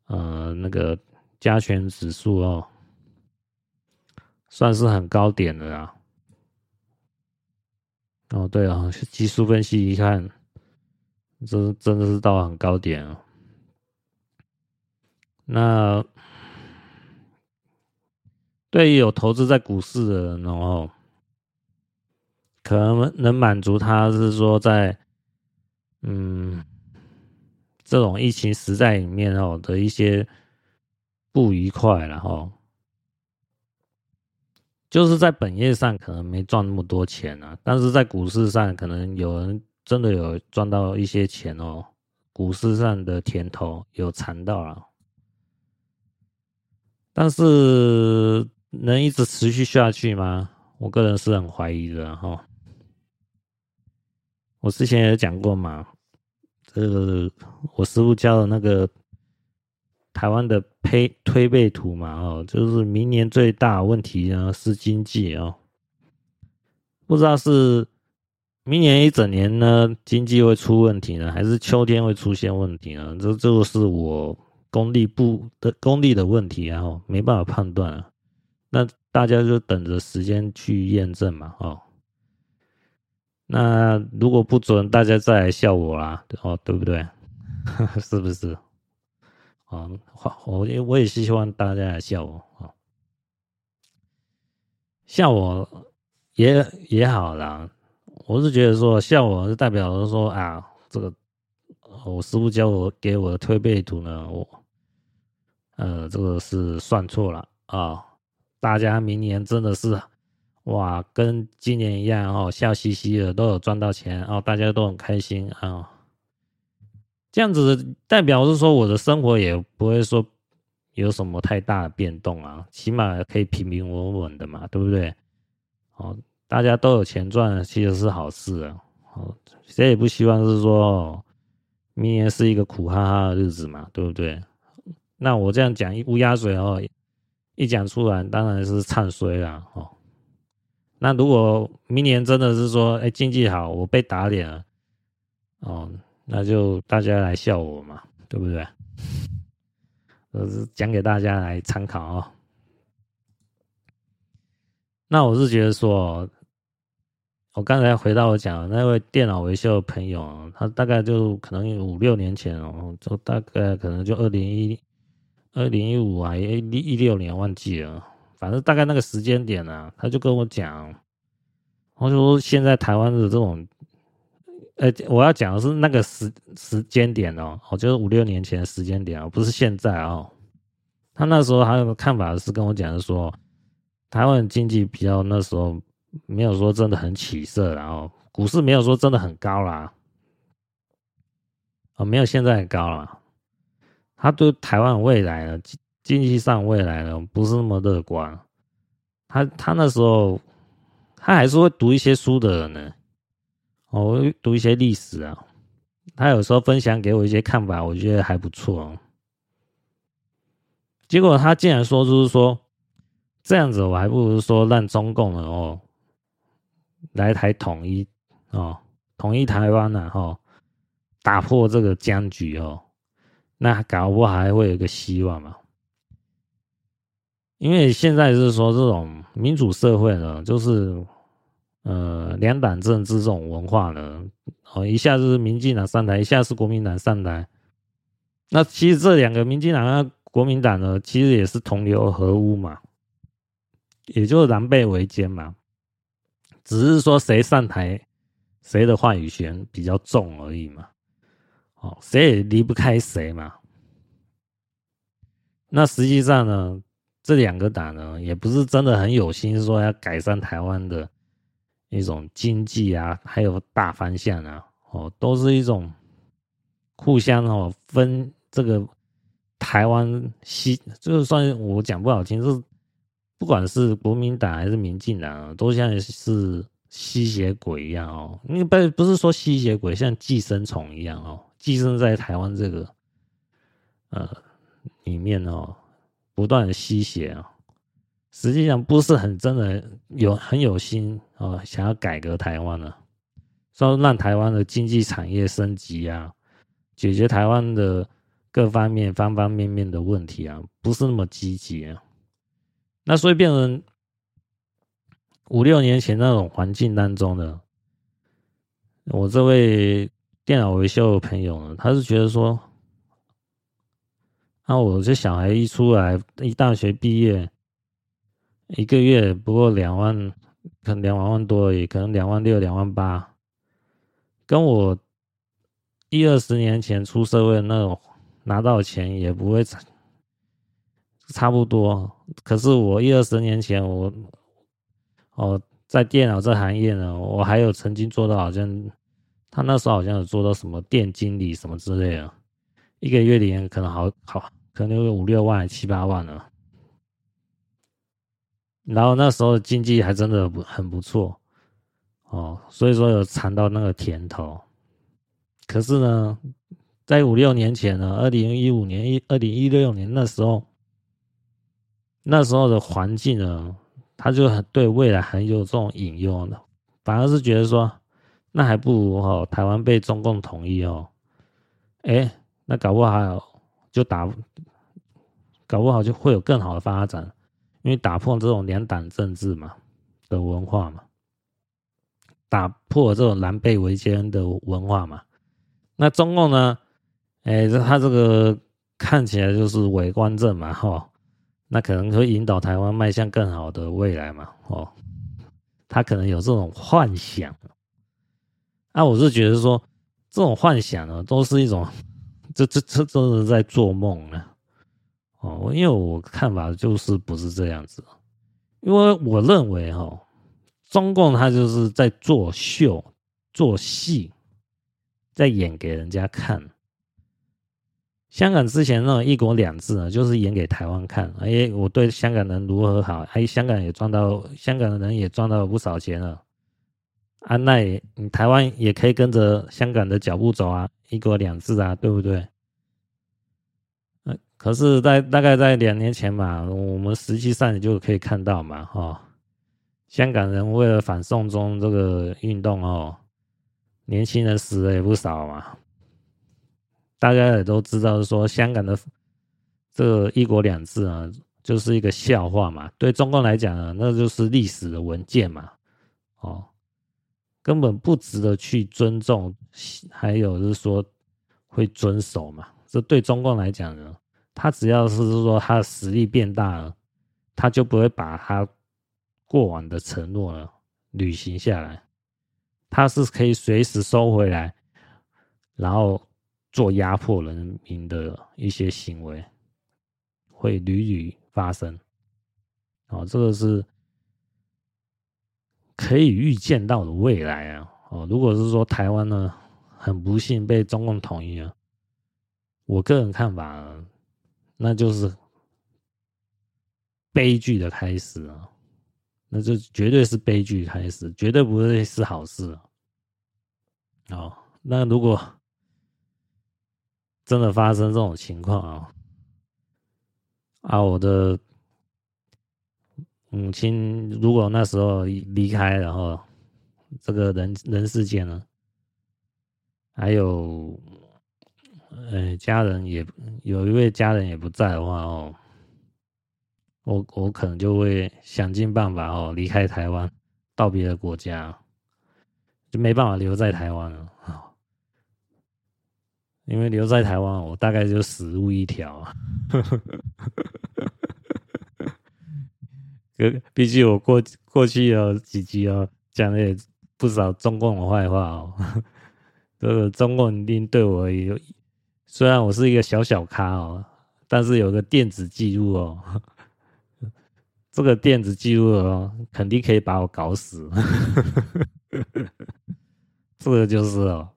呃，那个加权指数哦，算是很高点的啦。哦，对啊，技术分析一看，这真的是到很高点哦。那。对于有投资在股市的人，然后可能能满足他是说在嗯这种疫情时代里面哦的一些不愉快，然后就是在本业上可能没赚那么多钱啊，但是在股市上可能有人真的有赚到一些钱哦，股市上的甜头有尝到了，但是。能一直持续下去吗？我个人是很怀疑的哈。我之前也讲过嘛，这个我师傅教的那个台湾的推推背图嘛，哦，就是明年最大问题呢是经济哦，不知道是明年一整年呢经济会出问题呢，还是秋天会出现问题呢？这这个是我功力不的功力的问题，然后没办法判断啊。那大家就等着时间去验证嘛，哦。那如果不准，大家再来笑我啦，哦，对不对？是不是？哦，我也我也是希望大家来笑我啊，笑我也也好啦。我是觉得说笑我是代表着说啊，这个我师傅教我给我的推背图呢，我呃这个是算错了啊。大家明年真的是哇，跟今年一样哦，笑嘻嘻的都有赚到钱哦，大家都很开心啊。这样子代表是说我的生活也不会说有什么太大的变动啊，起码可以平平稳稳的嘛，对不对？哦，大家都有钱赚，其实是好事啊。哦，谁也不希望是说明年是一个苦哈哈的日子嘛，对不对？那我这样讲一乌鸦嘴哦。一讲出来，当然是唱衰了哦。那如果明年真的是说，哎，经济好，我被打脸了，哦，那就大家来笑我嘛，对不对？我是讲给大家来参考哦。那我是觉得说，我刚才回到我讲那位电脑维修的朋友，他大概就可能五六年前哦，就大概可能就二零一。二零一五啊，一一六年忘记了，反正大概那个时间点呢、他就跟我讲，我就说现在台湾的这种，呃、我要讲的是那个时时间点哦，哦，就是五六年前的时间点哦，不是现在哦。他那时候还有看法是跟我讲的说，台湾经济比较那时候没有说真的很起色，然后股市没有说真的很高啦，哦，没有现在高了。他对台湾未来呢，经济上未来呢，不是那么乐观。他他那时候，他还是会读一些书的人呢，我读一些历史啊。他有时候分享给我一些看法，我觉得还不错。结果他竟然说，就是说这样子，我还不如说让中共呢哦来台统一哦，统一台湾呢哦，打破这个僵局哦。那搞不好还会有个希望嘛？因为现在是说这种民主社会呢，就是呃两党政治这种文化呢，哦一下是民进党上台，一下是国民党上台。那其实这两个民进党和国民党呢，其实也是同流合污嘛，也就是狼狈为奸嘛，只是说谁上台，谁的话语权比较重而已嘛。哦，谁也离不开谁嘛。那实际上呢，这两个党呢，也不是真的很有心说要改善台湾的一种经济啊，还有大方向啊，哦，都是一种互相哦分这个台湾吸，就算我讲不好听，是不管是国民党还是民进党，啊都像是吸血鬼一样哦。因为不不是说吸血鬼，像寄生虫一样哦。寄生在台湾这个呃里面哦，不断的吸血啊，实际上不是很真的有很有心啊，想要改革台湾呢，说让台湾的经济产业升级啊，解决台湾的各方面方方面面的问题啊，不是那么积极啊。那所以变成五六年前那种环境当中呢，我这位。电脑维修的朋友呢，他是觉得说，那我这小孩一出来，一大学毕业，一个月不过两万，可能两万万多而已，可能两万六、两万八，跟我一二十年前出社会那种拿到钱也不会差差不多。可是我一二十年前，我哦，在电脑这行业呢，我还有曾经做到好像。他那时候好像有做到什么店经理什么之类的，一个月里面可能好好可能有五六万七八万了。然后那时候经济还真的不很不错哦，所以说有尝到那个甜头。可是呢，在五六年前呢，二零一五年一二零一六年那时候，那时候的环境呢，他就很对未来很有这种隐忧的，反而是觉得说。那还不如哦，台湾被中共统一哦，哎，那搞不好就打，搞不好就会有更好的发展，因为打破这种两党政治嘛的文化嘛，打破这种狼狈为奸的文化嘛。那中共呢？哎，他这个看起来就是伪光正嘛，哈，那可能会引导台湾迈向更好的未来嘛，哦，他可能有这种幻想。啊，我是觉得说，这种幻想呢，都是一种，这这这都是在做梦呢。哦，因为我看法就是不是这样子，因为我认为哈，中共他就是在做秀、做戏，在演给人家看。香港之前那种一国两制呢，就是演给台湾看。哎，我对香港人如何好，哎，香港也赚到，香港的人也赚到不少钱了。啊，那也，你台湾也可以跟着香港的脚步走啊，一国两制啊，对不对？可是，在大概在两年前嘛，我们实际上你就可以看到嘛，哈，香港人为了反送中这个运动哦，年轻人死了也不少嘛。大家也都知道，说香港的这个一国两制啊，就是一个笑话嘛。对中共来讲呢，那就是历史的文件嘛，哦，根本不值得去尊重，还有就是说会遵守嘛。这对中共来讲呢。他只要是说他的实力变大了，他就不会把他过往的承诺呢履行下来。他是可以随时收回来，然后做压迫人民的一些行为，会屡屡发生。哦，这个是可以预见到的未来啊！哦，如果是说台湾呢，很不幸被中共统一了，我个人看法。那就是悲剧的开始啊！那就绝对是悲剧开始，绝对不会是好事啊。哦，那如果真的发生这种情况啊，啊，我的母亲如果那时候离开，然后这个人人世间呢，还有。呃，家人也有一位家人也不在的话哦，我我可能就会想尽办法哦离开台湾，到别的国家，就没办法留在台湾了啊。因为留在台湾，我大概就死路一条啊。毕竟我过过去有几集哦，讲了也不少中共的坏话哦，这个中共一定对我有。虽然我是一个小小咖哦，但是有个电子记录哦，这个电子记录哦，肯定可以把我搞死。这个就是哦，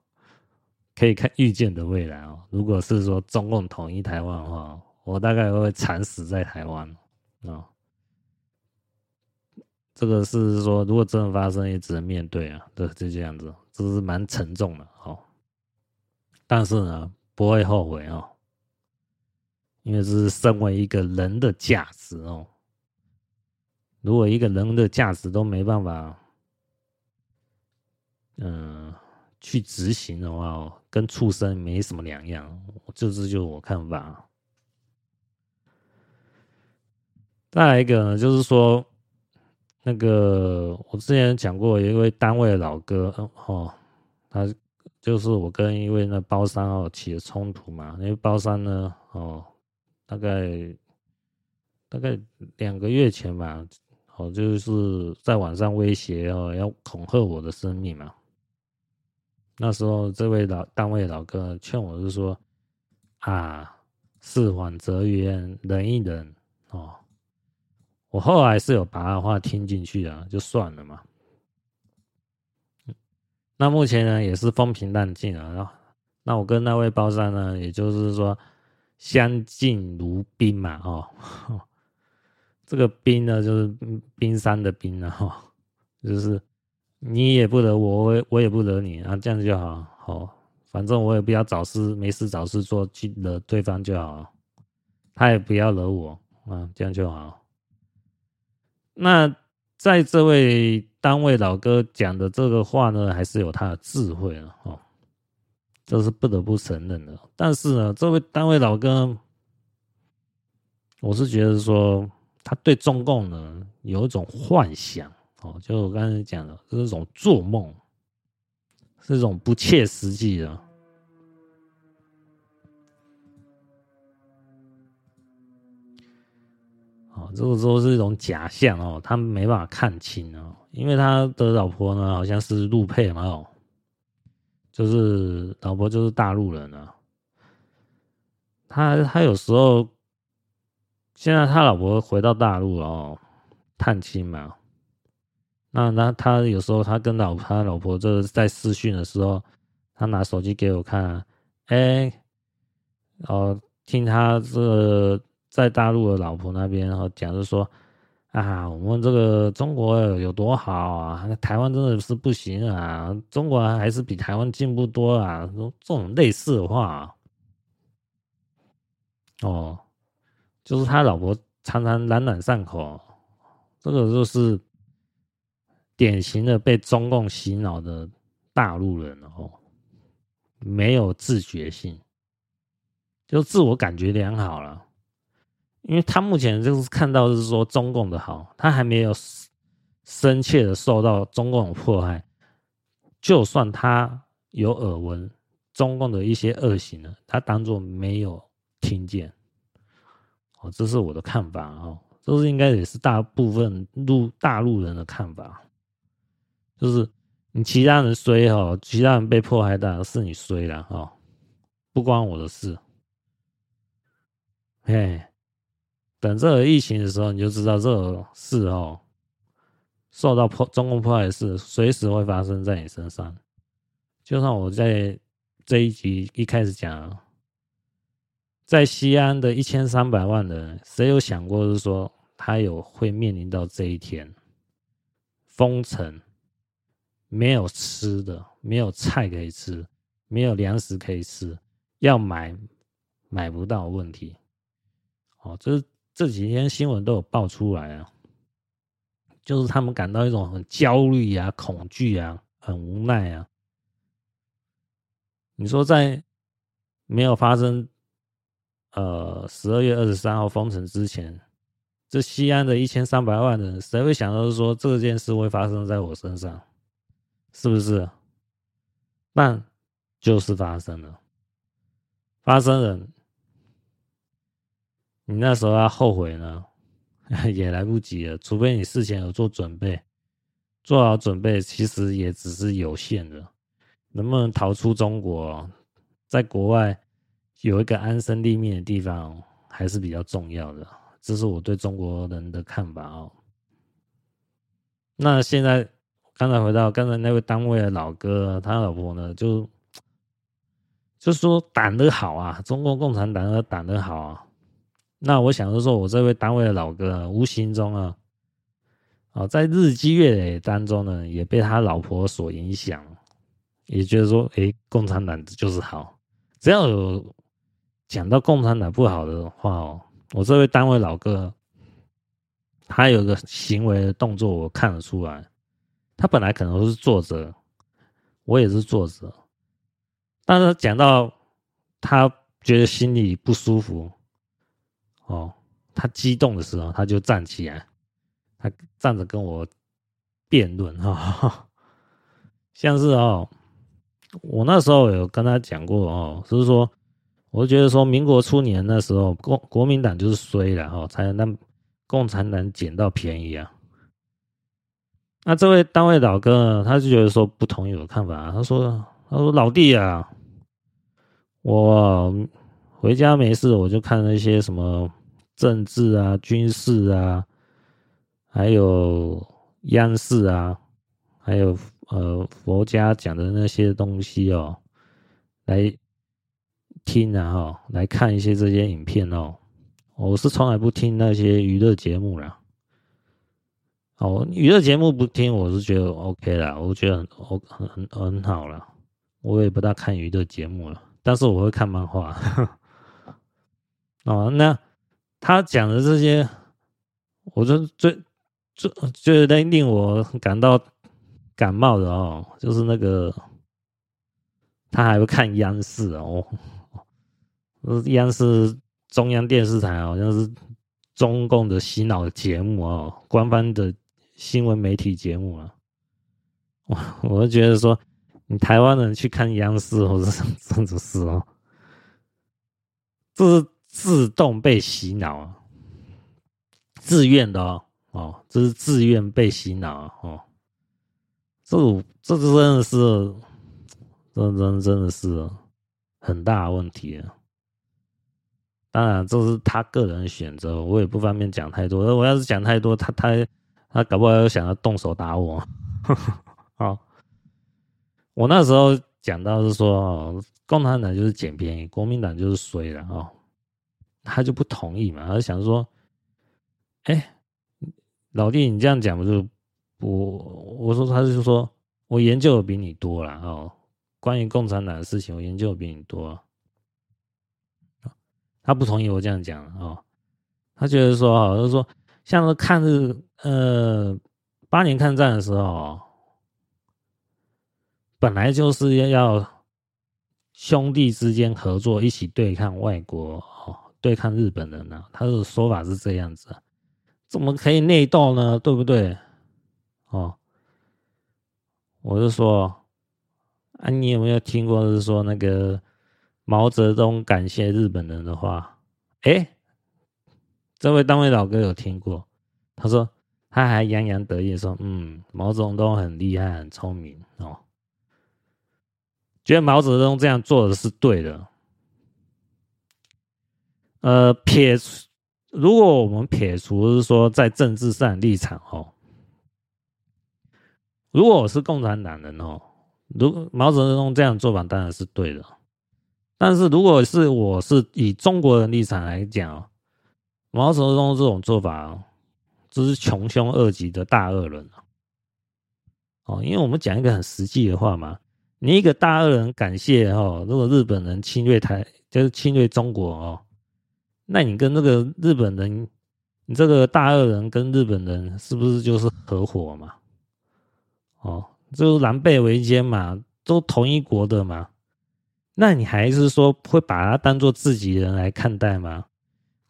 可以看预见的未来哦。如果是说中共统一台湾的话，我大概会惨死在台湾哦。这个是说，如果真的发生，也只能面对啊，对，就这样子，这是蛮沉重的哦。但是呢。不会后悔哦，因为这是身为一个人的价值哦。如果一个人的价值都没办法，嗯，去执行的话哦，跟畜生没什么两样。这是就我看法。再来一个呢，就是说，那个我之前讲过，有一位单位的老哥哦，他。就是我跟一位那包商哦起了冲突嘛，那位包商呢哦，大概大概两个月前吧，哦就是在网上威胁哦要恐吓我的生命嘛。那时候这位老单位老哥劝我是说啊，事缓则圆，忍一忍哦。我后来是有把他的话听进去的，就算了嘛。那目前呢也是风平浪静啊，那我跟那位包商呢，也就是说相敬如宾嘛，哦，这个宾呢就是冰山的冰了哈，就是你也不惹我，我我也不惹你啊，这样就好，好，反正我也不要找事没事找事做去惹对方就好，他也不要惹我啊，这样就好。那在这位。单位老哥讲的这个话呢，还是有他的智慧的哦，这是不得不承认的。但是呢，这位单位老哥，我是觉得说他对中共呢有一种幻想哦，就我刚才讲的，是一种做梦是一种不切实际的。哦，这个都是一种假象哦，他没办法看清哦，因为他的老婆呢，好像是陆配嘛哦，就是老婆就是大陆人啊。他他有时候，现在他老婆回到大陆了哦，探亲嘛。那那他有时候他跟老他老婆就是在私讯的时候，他拿手机给我看，啊哎，哦，听他这。在大陆的老婆那边，然后讲就说啊，我们这个中国有多好啊，台湾真的是不行啊，中国还是比台湾进步多啊，这种类似的话，哦，就是他老婆常常懒懒上口，这个就是典型的被中共洗脑的大陆人哦，没有自觉性，就自我感觉良好了。因为他目前就是看到是说中共的好，他还没有深切的受到中共的迫害。就算他有耳闻中共的一些恶行呢，他当作没有听见。哦，这是我的看法哦，这是应该也是大部分陆大陆人的看法。就是你其他人衰哦，其他人被迫害的是你衰了哦，不关我的事。嘿。等这个疫情的时候，你就知道这个事哦，受到迫中共迫害的事，随时会发生在你身上。就像我在这一集一开始讲，在西安的一千三百万人，谁有想过是说他有会面临到这一天，封城，没有吃的，没有菜可以吃，没有粮食可以吃，要买买不到问题。哦，这是。这几天新闻都有爆出来啊，就是他们感到一种很焦虑啊、恐惧啊、很无奈啊。你说在没有发生呃十二月二十三号封城之前，这西安的一千三百万人，谁会想到说这件事会发生在我身上？是不是？但就是发生了，发生了。你那时候要后悔呢，也来不及了。除非你事前有做准备，做好准备，其实也只是有限的。能不能逃出中国，在国外有一个安身立命的地方，还是比较重要的。这是我对中国人的看法哦。那现在刚才回到刚才那位单位的老哥，他老婆呢，就 就说挡得好啊，中国共产党挡得好啊。那我想就说，我这位单位的老哥，无形中啊，啊，在日积月累当中呢，也被他老婆所影响，也觉得说，诶，共产党就是好。只要有讲到共产党不好的话哦，我这位单位老哥，他有个行为的动作，我看得出来，他本来可能都是坐着，我也是坐着，但是讲到他觉得心里不舒服。哦，他激动的时候，他就站起来，他站着跟我辩论哈，像是哦，我那时候有跟他讲过哦，就是说，我觉得说，民国初年那时候，国国民党就是衰了哈，才能让共产党捡到便宜啊。那这位单位老哥，他就觉得说不同意我的看法，他说，他说老弟啊，我。回家没事，我就看那些什么政治啊、军事啊，还有央视啊，还有呃佛家讲的那些东西哦，来听啊哈，来看一些这些影片哦。我是从来不听那些娱乐节目啦。哦，娱乐节目不听，我是觉得 OK 啦，我觉得很很很很好啦。我也不大看娱乐节目了，但是我会看漫画。哦，那他讲的这些，我就最最最令令我感到感冒的哦，就是那个他还会看央视哦，央视中央电视台好像是中共的洗脑节目哦，官方的新闻媒体节目啊，我我就觉得说，你台湾人去看央视或者甚至是哦，这是自动被洗脑啊，自愿的哦，哦，这是自愿被洗脑，哦，这这真的是，真真真的是很大的问题啊。当然，这是他个人的选择，我也不方便讲太多。我要是讲太多，他他他搞不好又想要动手打我。好，我那时候讲到是说，共产党就是捡便宜，国民党就是衰了哦。他就不同意嘛，他就想说，哎，老弟，你这样讲不就我？我说他就说我研究的比你多了哦，关于共产党的事情，我研究的比你多。他不同意我这样讲哦，他觉得说哦，就是说，像是抗日呃八年抗战的时候，本来就是要要兄弟之间合作，一起对抗外国哦，对抗日本人呢。他的说法是这样子，怎么可以内斗呢？对不对？哦，我是说，啊，你有没有听过是说那个？毛泽东感谢日本人的话，哎，这位单位老哥有听过？他说他还洋洋得意说：“嗯，毛泽东很厉害，很聪明哦，觉得毛泽东这样做的是对的。”呃，撇除如果我们撇除是说在政治上立场哦，如果我是共产党人哦，如毛泽东这样做法当然是对的。但是，如果是我是以中国人立场来讲，毛泽东这种做法，这是穷凶恶极的大恶人哦，因为我们讲一个很实际的话嘛，你一个大恶人感谢哦，如果日本人侵略台，就是侵略中国哦，那你跟那个日本人，你这个大恶人跟日本人是不是就是合伙嘛？哦，就狼狈为奸嘛，都同一国的嘛。那你还是说会把他当做自己人来看待吗？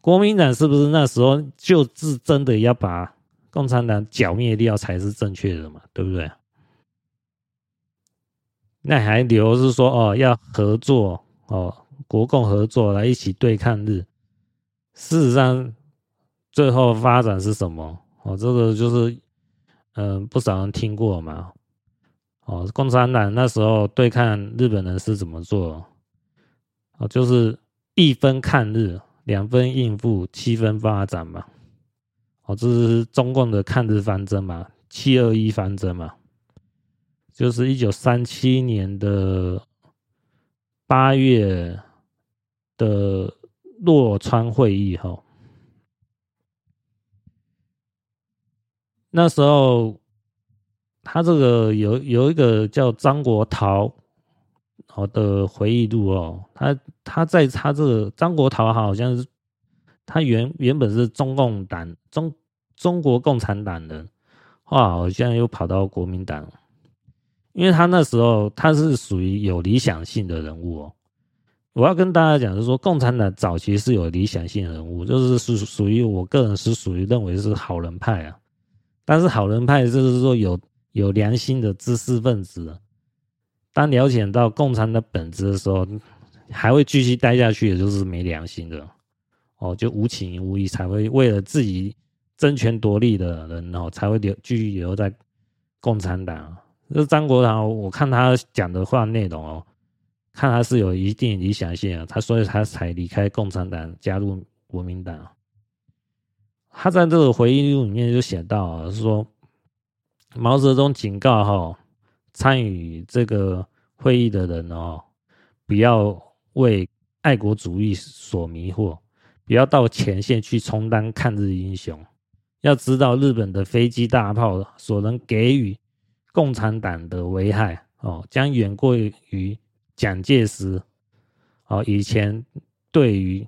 国民党是不是那时候就是真的要把共产党剿灭掉才是正确的嘛？对不对？那还留是说哦要合作哦，国共合作来一起对抗日。事实上，最后发展是什么？哦，这个就是嗯，不少人听过嘛。哦，共产党那时候对抗日本人是怎么做？哦，就是一分抗日，两分应付，七分发展嘛。哦，这是中共的抗日方针嘛，七二一方针嘛，就是一九三七年的八月的洛川会议哈。那时候。他这个有有一个叫张国焘好的回忆录哦，他他在他这个张国焘好像是他原原本是中共党中中国共产党的，后来好像又跑到国民党，因为他那时候他是属于有理想性的人物哦。我要跟大家讲，就是说共产党早期是有理想性人物，就是是属于我个人是属于认为是好人派啊，但是好人派就是说有。有良心的知识分子，当了解到共产的本质的时候，还会继续待下去，也就是没良心的哦，就无情无义，才会为了自己争权夺利的人哦，才会留继续留在共产党。这张国焘，我看他讲的话内容哦，看他是有一定理想性啊，他所以他才离开共产党，加入国民党。他在这个回忆录里面就写到啊，说。毛泽东警告哈，参与这个会议的人哦，不要为爱国主义所迷惑，不要到前线去充当抗日英雄。要知道日本的飞机大炮所能给予共产党的危害哦，将远过于蒋介石哦以前对于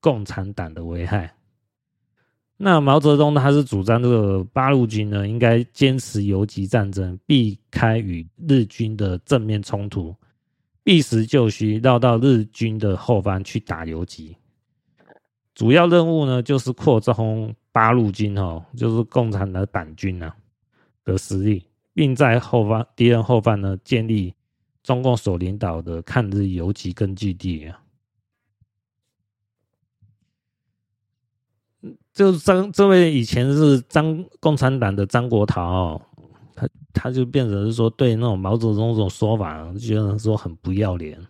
共产党的危害。那毛泽东他是主张这个八路军呢，应该坚持游击战争，避开与日军的正面冲突，避实就虚，绕到日军的后方去打游击。主要任务呢，就是扩充八路军哦，就是共产的党军啊的实力，并在后方敌人后方呢建立中共所领导的抗日游击根据地啊。就张这位以前是张共产党的张国焘，他他就变成是说对那种毛泽东这种说法，觉得说很不要脸。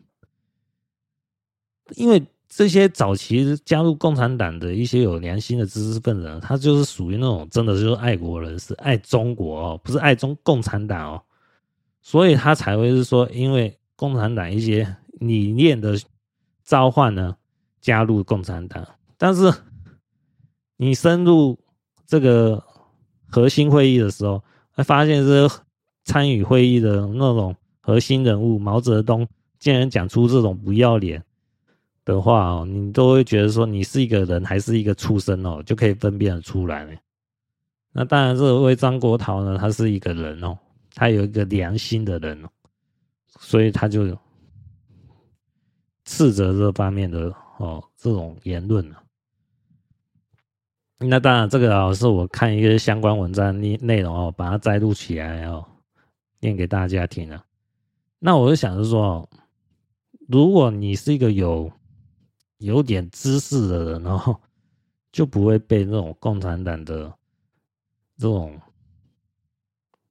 因为这些早期加入共产党的一些有良心的知识分子，他就是属于那种真的就是爱国人士，爱中国哦，不是爱中共产党哦，所以他才会是说，因为共产党一些理念的召唤呢，加入共产党，但是。你深入这个核心会议的时候，会发现是参与会议的那种核心人物毛泽东，竟然讲出这种不要脸的话哦，你都会觉得说你是一个人还是一个畜生哦，就可以分辨得出来。那当然，这位张国焘呢，他是一个人哦，他有一个良心的人，所以他就斥责这方面的哦这种言论那当然，这个啊是我看一个相关文章内内容哦，把它摘录起来哦，念给大家听了。那我就想着说，如果你是一个有有点知识的人哦，就不会被那种共产党的这种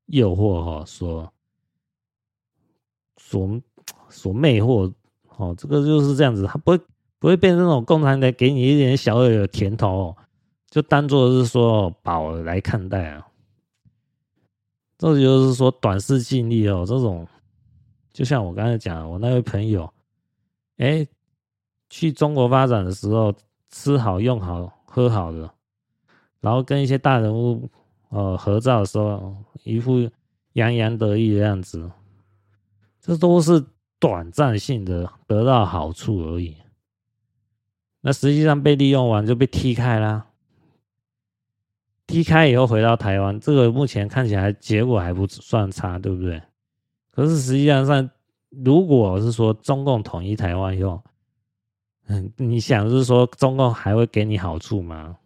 诱惑哈所所所魅惑哦，这个就是这样子，他不会不会被那种共产党给你一点小小的甜头。就当做是说宝来看待啊，这就是说短视近利哦。这种就像我刚才讲，我那位朋友，哎，去中国发展的时候，吃好、用好、喝好的，然后跟一些大人物呃合照的时候，一副洋洋得意的样子，这都是短暂性的得到好处而已。那实际上被利用完就被踢开啦。踢开以后回到台湾，这个目前看起来结果还不算差，对不对？可是实际上上，如果是说中共统一台湾以后，嗯，你想是说中共还会给你好处吗？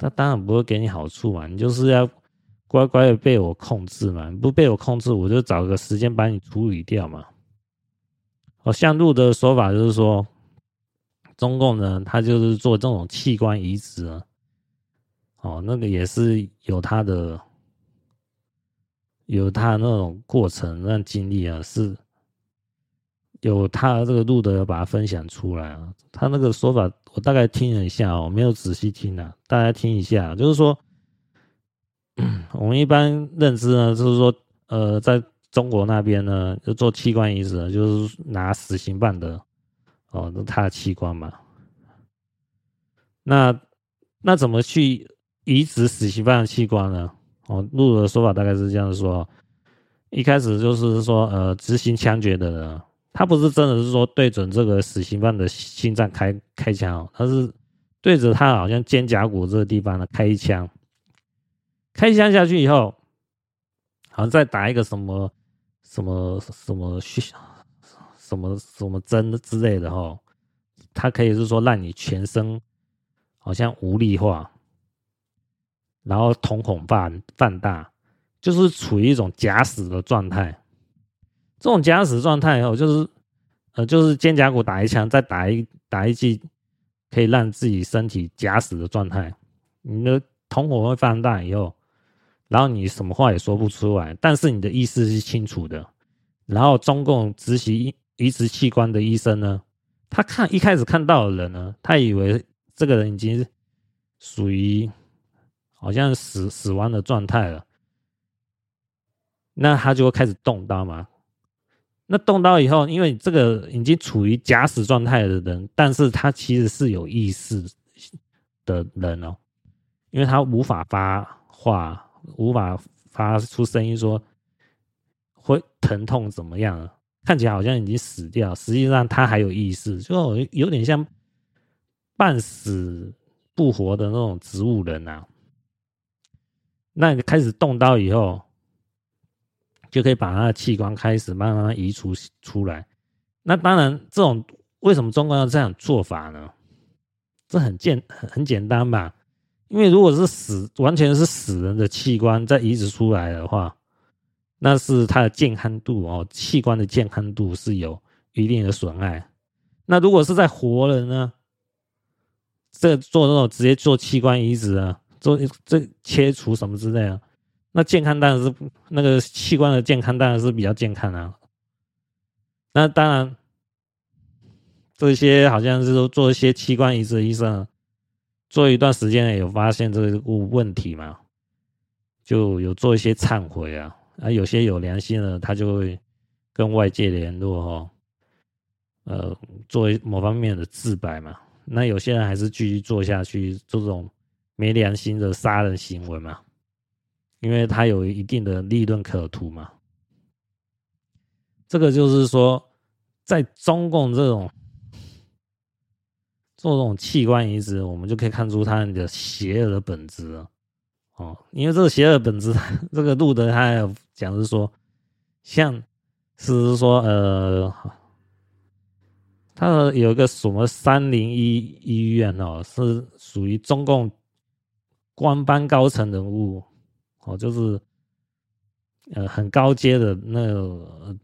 他当然不会给你好处嘛，你就是要乖乖的被我控制嘛，不被我控制，我就找个时间把你处理掉嘛。哦，向路的说法就是说，中共呢，他就是做这种器官移植啊。哦，那个也是有他的，有他那种过程、那经历啊，是有他这个路的要把它分享出来啊。他那个说法，我大概听了一下哦，没有仔细听啊，大家听一下，就是说，我们一般认知呢，就是说，呃，在中国那边呢，就做器官移植，就是拿死刑犯的，哦，他的器官嘛。那那怎么去？移植死刑犯的器官呢？哦，路的说法大概是这样说：一开始就是说，呃，执行枪决的人，他不是真的是说对准这个死刑犯的心脏开开枪，他是对着他好像肩胛骨这个地方呢开一枪，开枪下去以后，好像再打一个什么什么什么血什么什么针之类的哈，他可以是说让你全身好像无力化。然后瞳孔放放大，就是处于一种假死的状态。这种假死状态哦，就是呃，就是肩胛骨打一枪，再打一打一剂，可以让自己身体假死的状态。你的瞳孔会放大以后，然后你什么话也说不出来，但是你的意识是清楚的。然后中共执行移植器官的医生呢，他看一开始看到的人呢，他以为这个人已经属于。好像死死亡的状态了，那他就会开始动刀嘛。那动刀以后，因为这个已经处于假死状态的人，但是他其实是有意识的人哦，因为他无法发话，无法发出声音说会疼痛怎么样，看起来好像已经死掉，实际上他还有意识，就有点像半死不活的那种植物人啊。那你开始动刀以后，就可以把他的器官开始慢慢移除出来。那当然，这种为什么中国要这样做法呢？这很简很简单吧？因为如果是死完全是死人的器官再移植出来的话，那是它的健康度哦，器官的健康度是有一定的损害。那如果是在活人呢？这做那种直接做器官移植啊，做这切除什么之类的，那健康当然是那个器官的健康当然是比较健康啊。那当然，这些好像是说做一些器官移植的医生，做一段时间有发现这个问题嘛，就有做一些忏悔啊。啊，有些有良心的，他就会跟外界联络哦，呃，做某方面的自白嘛。那有些人还是继续做下去，这种没良心的杀人行为嘛，因为他有一定的利润可图嘛。这个就是说，在中共这种做这种器官移植，我们就可以看出他的邪恶的本质了。哦，因为这个邪恶本质，这个路德他讲是说，像是说呃，他有一个什么三零一医院哦，是属于中共官方高层人物哦，就是呃很高阶的那个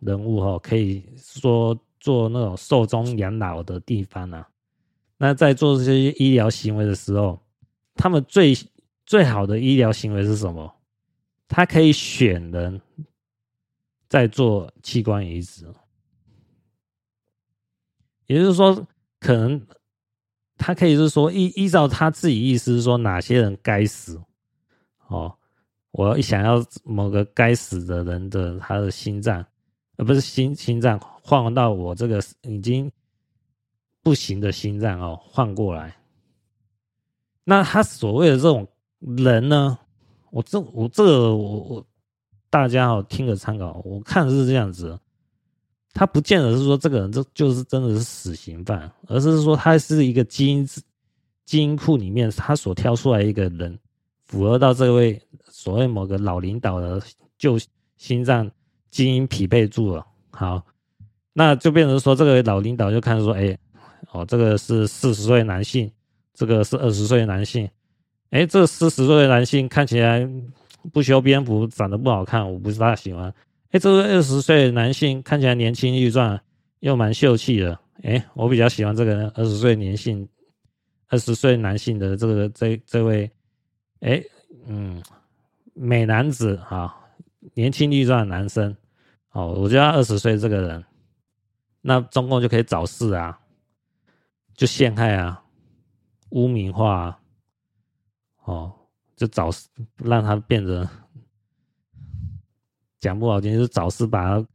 人物哈，可以说做那种寿终养老的地方啊。那在做这些医疗行为的时候，他们最最好的医疗行为是什么？他可以选人在做器官移植，也就是说，可能他可以是说依依照他自己意思是说哪些人该死哦，我一想要某个该死的人的他的心脏，而不是心心脏换到我这个已经不行的心脏哦，换过来，那他所谓的这种。人呢？我这我这个我我大家好听个参考，我看是这样子，他不见得是说这个人这就是真的是死刑犯，而是说他是一个基因基因库里面他所挑出来一个人，符合到这位所谓某个老领导的旧心脏基因匹配住了，好，那就变成说这个老领导就看说，哎，哦，这个是四十岁男性，这个是二十岁男性。哎，这四十岁的男性看起来不修边幅，长得不好看，我不是太喜欢。哎，这个二十岁男性看起来年轻力壮，又蛮秀气的。哎，我比较喜欢这个二十岁年性，二十岁男性的这个这这位，哎，嗯，美男子啊，年轻力壮的男生。哦，我觉得二十岁这个人，那中共就可以找事啊，就陷害啊，污名化啊。哦，就找事让他变得讲不好听，就是找事把他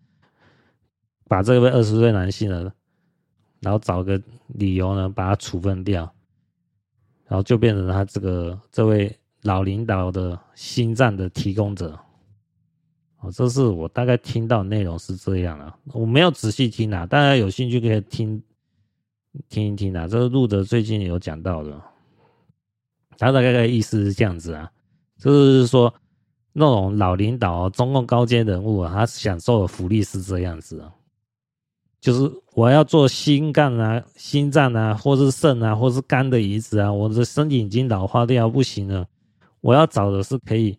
把这位二十岁男性呢，然后找个理由呢把他处分掉，然后就变成他这个这位老领导的心脏的提供者。哦，这是我大概听到内容是这样啊，我没有仔细听啊，大家有兴趣可以听听一听啊，这是路德最近有讲到的。他大概的意思是这样子啊，就是说那种老领导、中共高阶人物啊，他享受的福利是这样子啊，就是我要做心脏啊、心脏啊，或是肾啊，或是肝的移植啊，我的身体已经老化掉不行了，我要找的是可以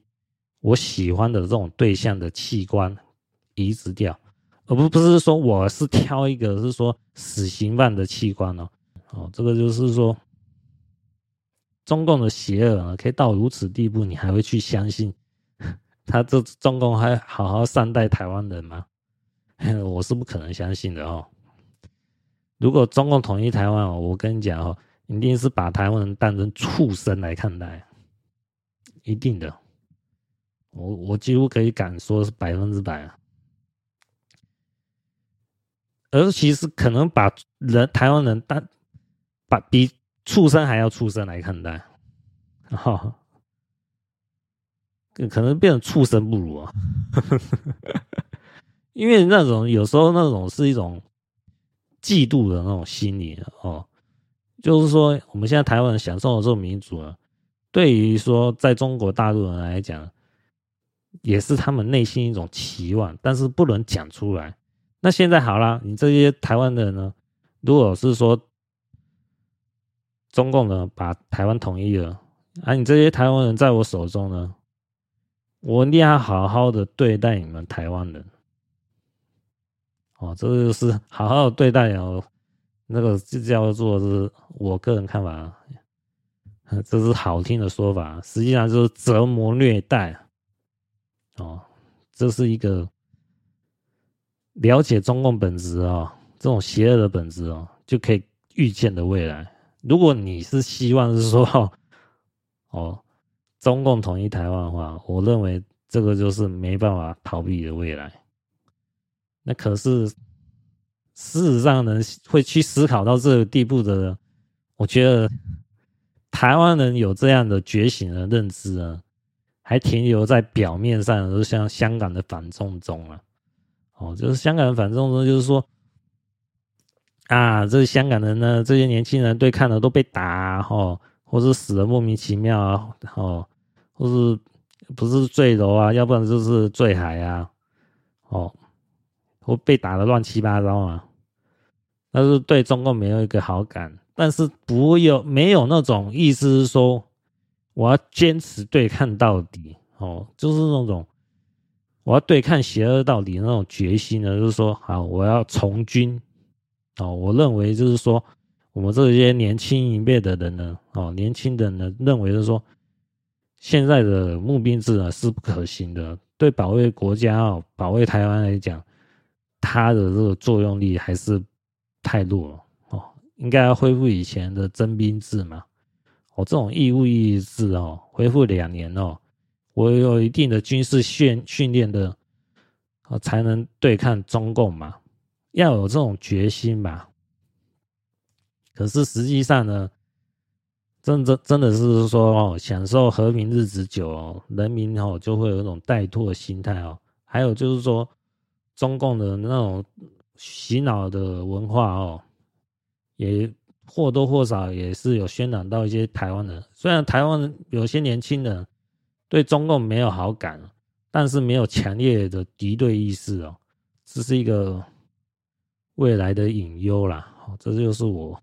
我喜欢的这种对象的器官移植掉，而不不是说我是挑一个是说死刑犯的器官哦，哦，这个就是说。中共的邪恶啊，可以到如此地步，你还会去相信 他这中共还好好善待台湾人吗？我是不可能相信的哦。如果中共统一台湾哦，我跟你讲哦，一定是把台湾人当成畜生来看待，一定的。我我几乎可以敢说是百分之百啊。而其实可能把人台湾人当把比。畜生还要畜生来看待，哈，可能变成畜生不如啊，因为那种有时候那种是一种嫉妒的那种心理哦，就是说我们现在台湾人享受的这种民主啊，对于说在中国大陆人来讲，也是他们内心一种期望，但是不能讲出来。那现在好了，你这些台湾的人呢，如果是说。中共呢，把台湾统一了，啊，你这些台湾人在我手中呢，我一定要好好的对待你们台湾人。哦，这就是好好对待哦，那个就叫做是我个人看法，这是好听的说法，实际上就是折磨虐待。哦，这是一个了解中共本质哦，这种邪恶的本质哦，就可以预见的未来。如果你是希望是说，哦，中共统一台湾的话，我认为这个就是没办法逃避的未来。那可是事实上能，会去思考到这个地步的，我觉得台湾人有这样的觉醒的认知啊。还停留在表面上，就像香港的反送中啊，哦，就是香港的反送中，就是说，啊，这香港人呢，这些年轻人对抗的都被打，哦，或是死的莫名其妙啊，哦，或是不是坠楼啊，要不然就是坠海啊，哦，或被打的乱七八糟啊，但是对中共没有一个好感，但是不有没有那种意思是说。我要坚持对抗到底，哦，就是那种我要对抗邪恶到底那种决心呢，就是说，好，我要从军，哦，我认为就是说，我们这些年轻一辈的人呢，哦，年轻人呢，认为就是说，现在的募兵制呢是不可行的，对保卫国家哦，保卫台湾来讲，它的这个作用力还是太弱了，应该要恢复以前的征兵制嘛。哦，这种义务役制哦，恢复两年哦，我有一定的军事训训练的，哦，才能对抗中共嘛，要有这种决心吧。可是实际上呢，真真真的是说哦，享受和平日子久哦，人民哦就会有一种怠惰心态哦。还有就是说，中共的那种洗脑的文化哦，也。或多或少也是有渲染到一些台湾人，虽然台湾有些年轻人对中共没有好感，但是没有强烈的敌对意识哦，这是一个未来的隐忧啦。这就是我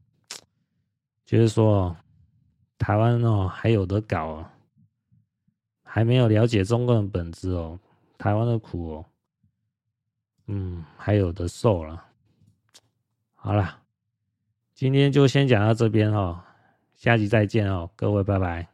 觉得说，台湾哦还有得搞啊，还没有了解中共的本质哦，台湾的苦哦，嗯，还有得受了。好了。今天就先讲到这边哦，下集再见哦，各位拜拜。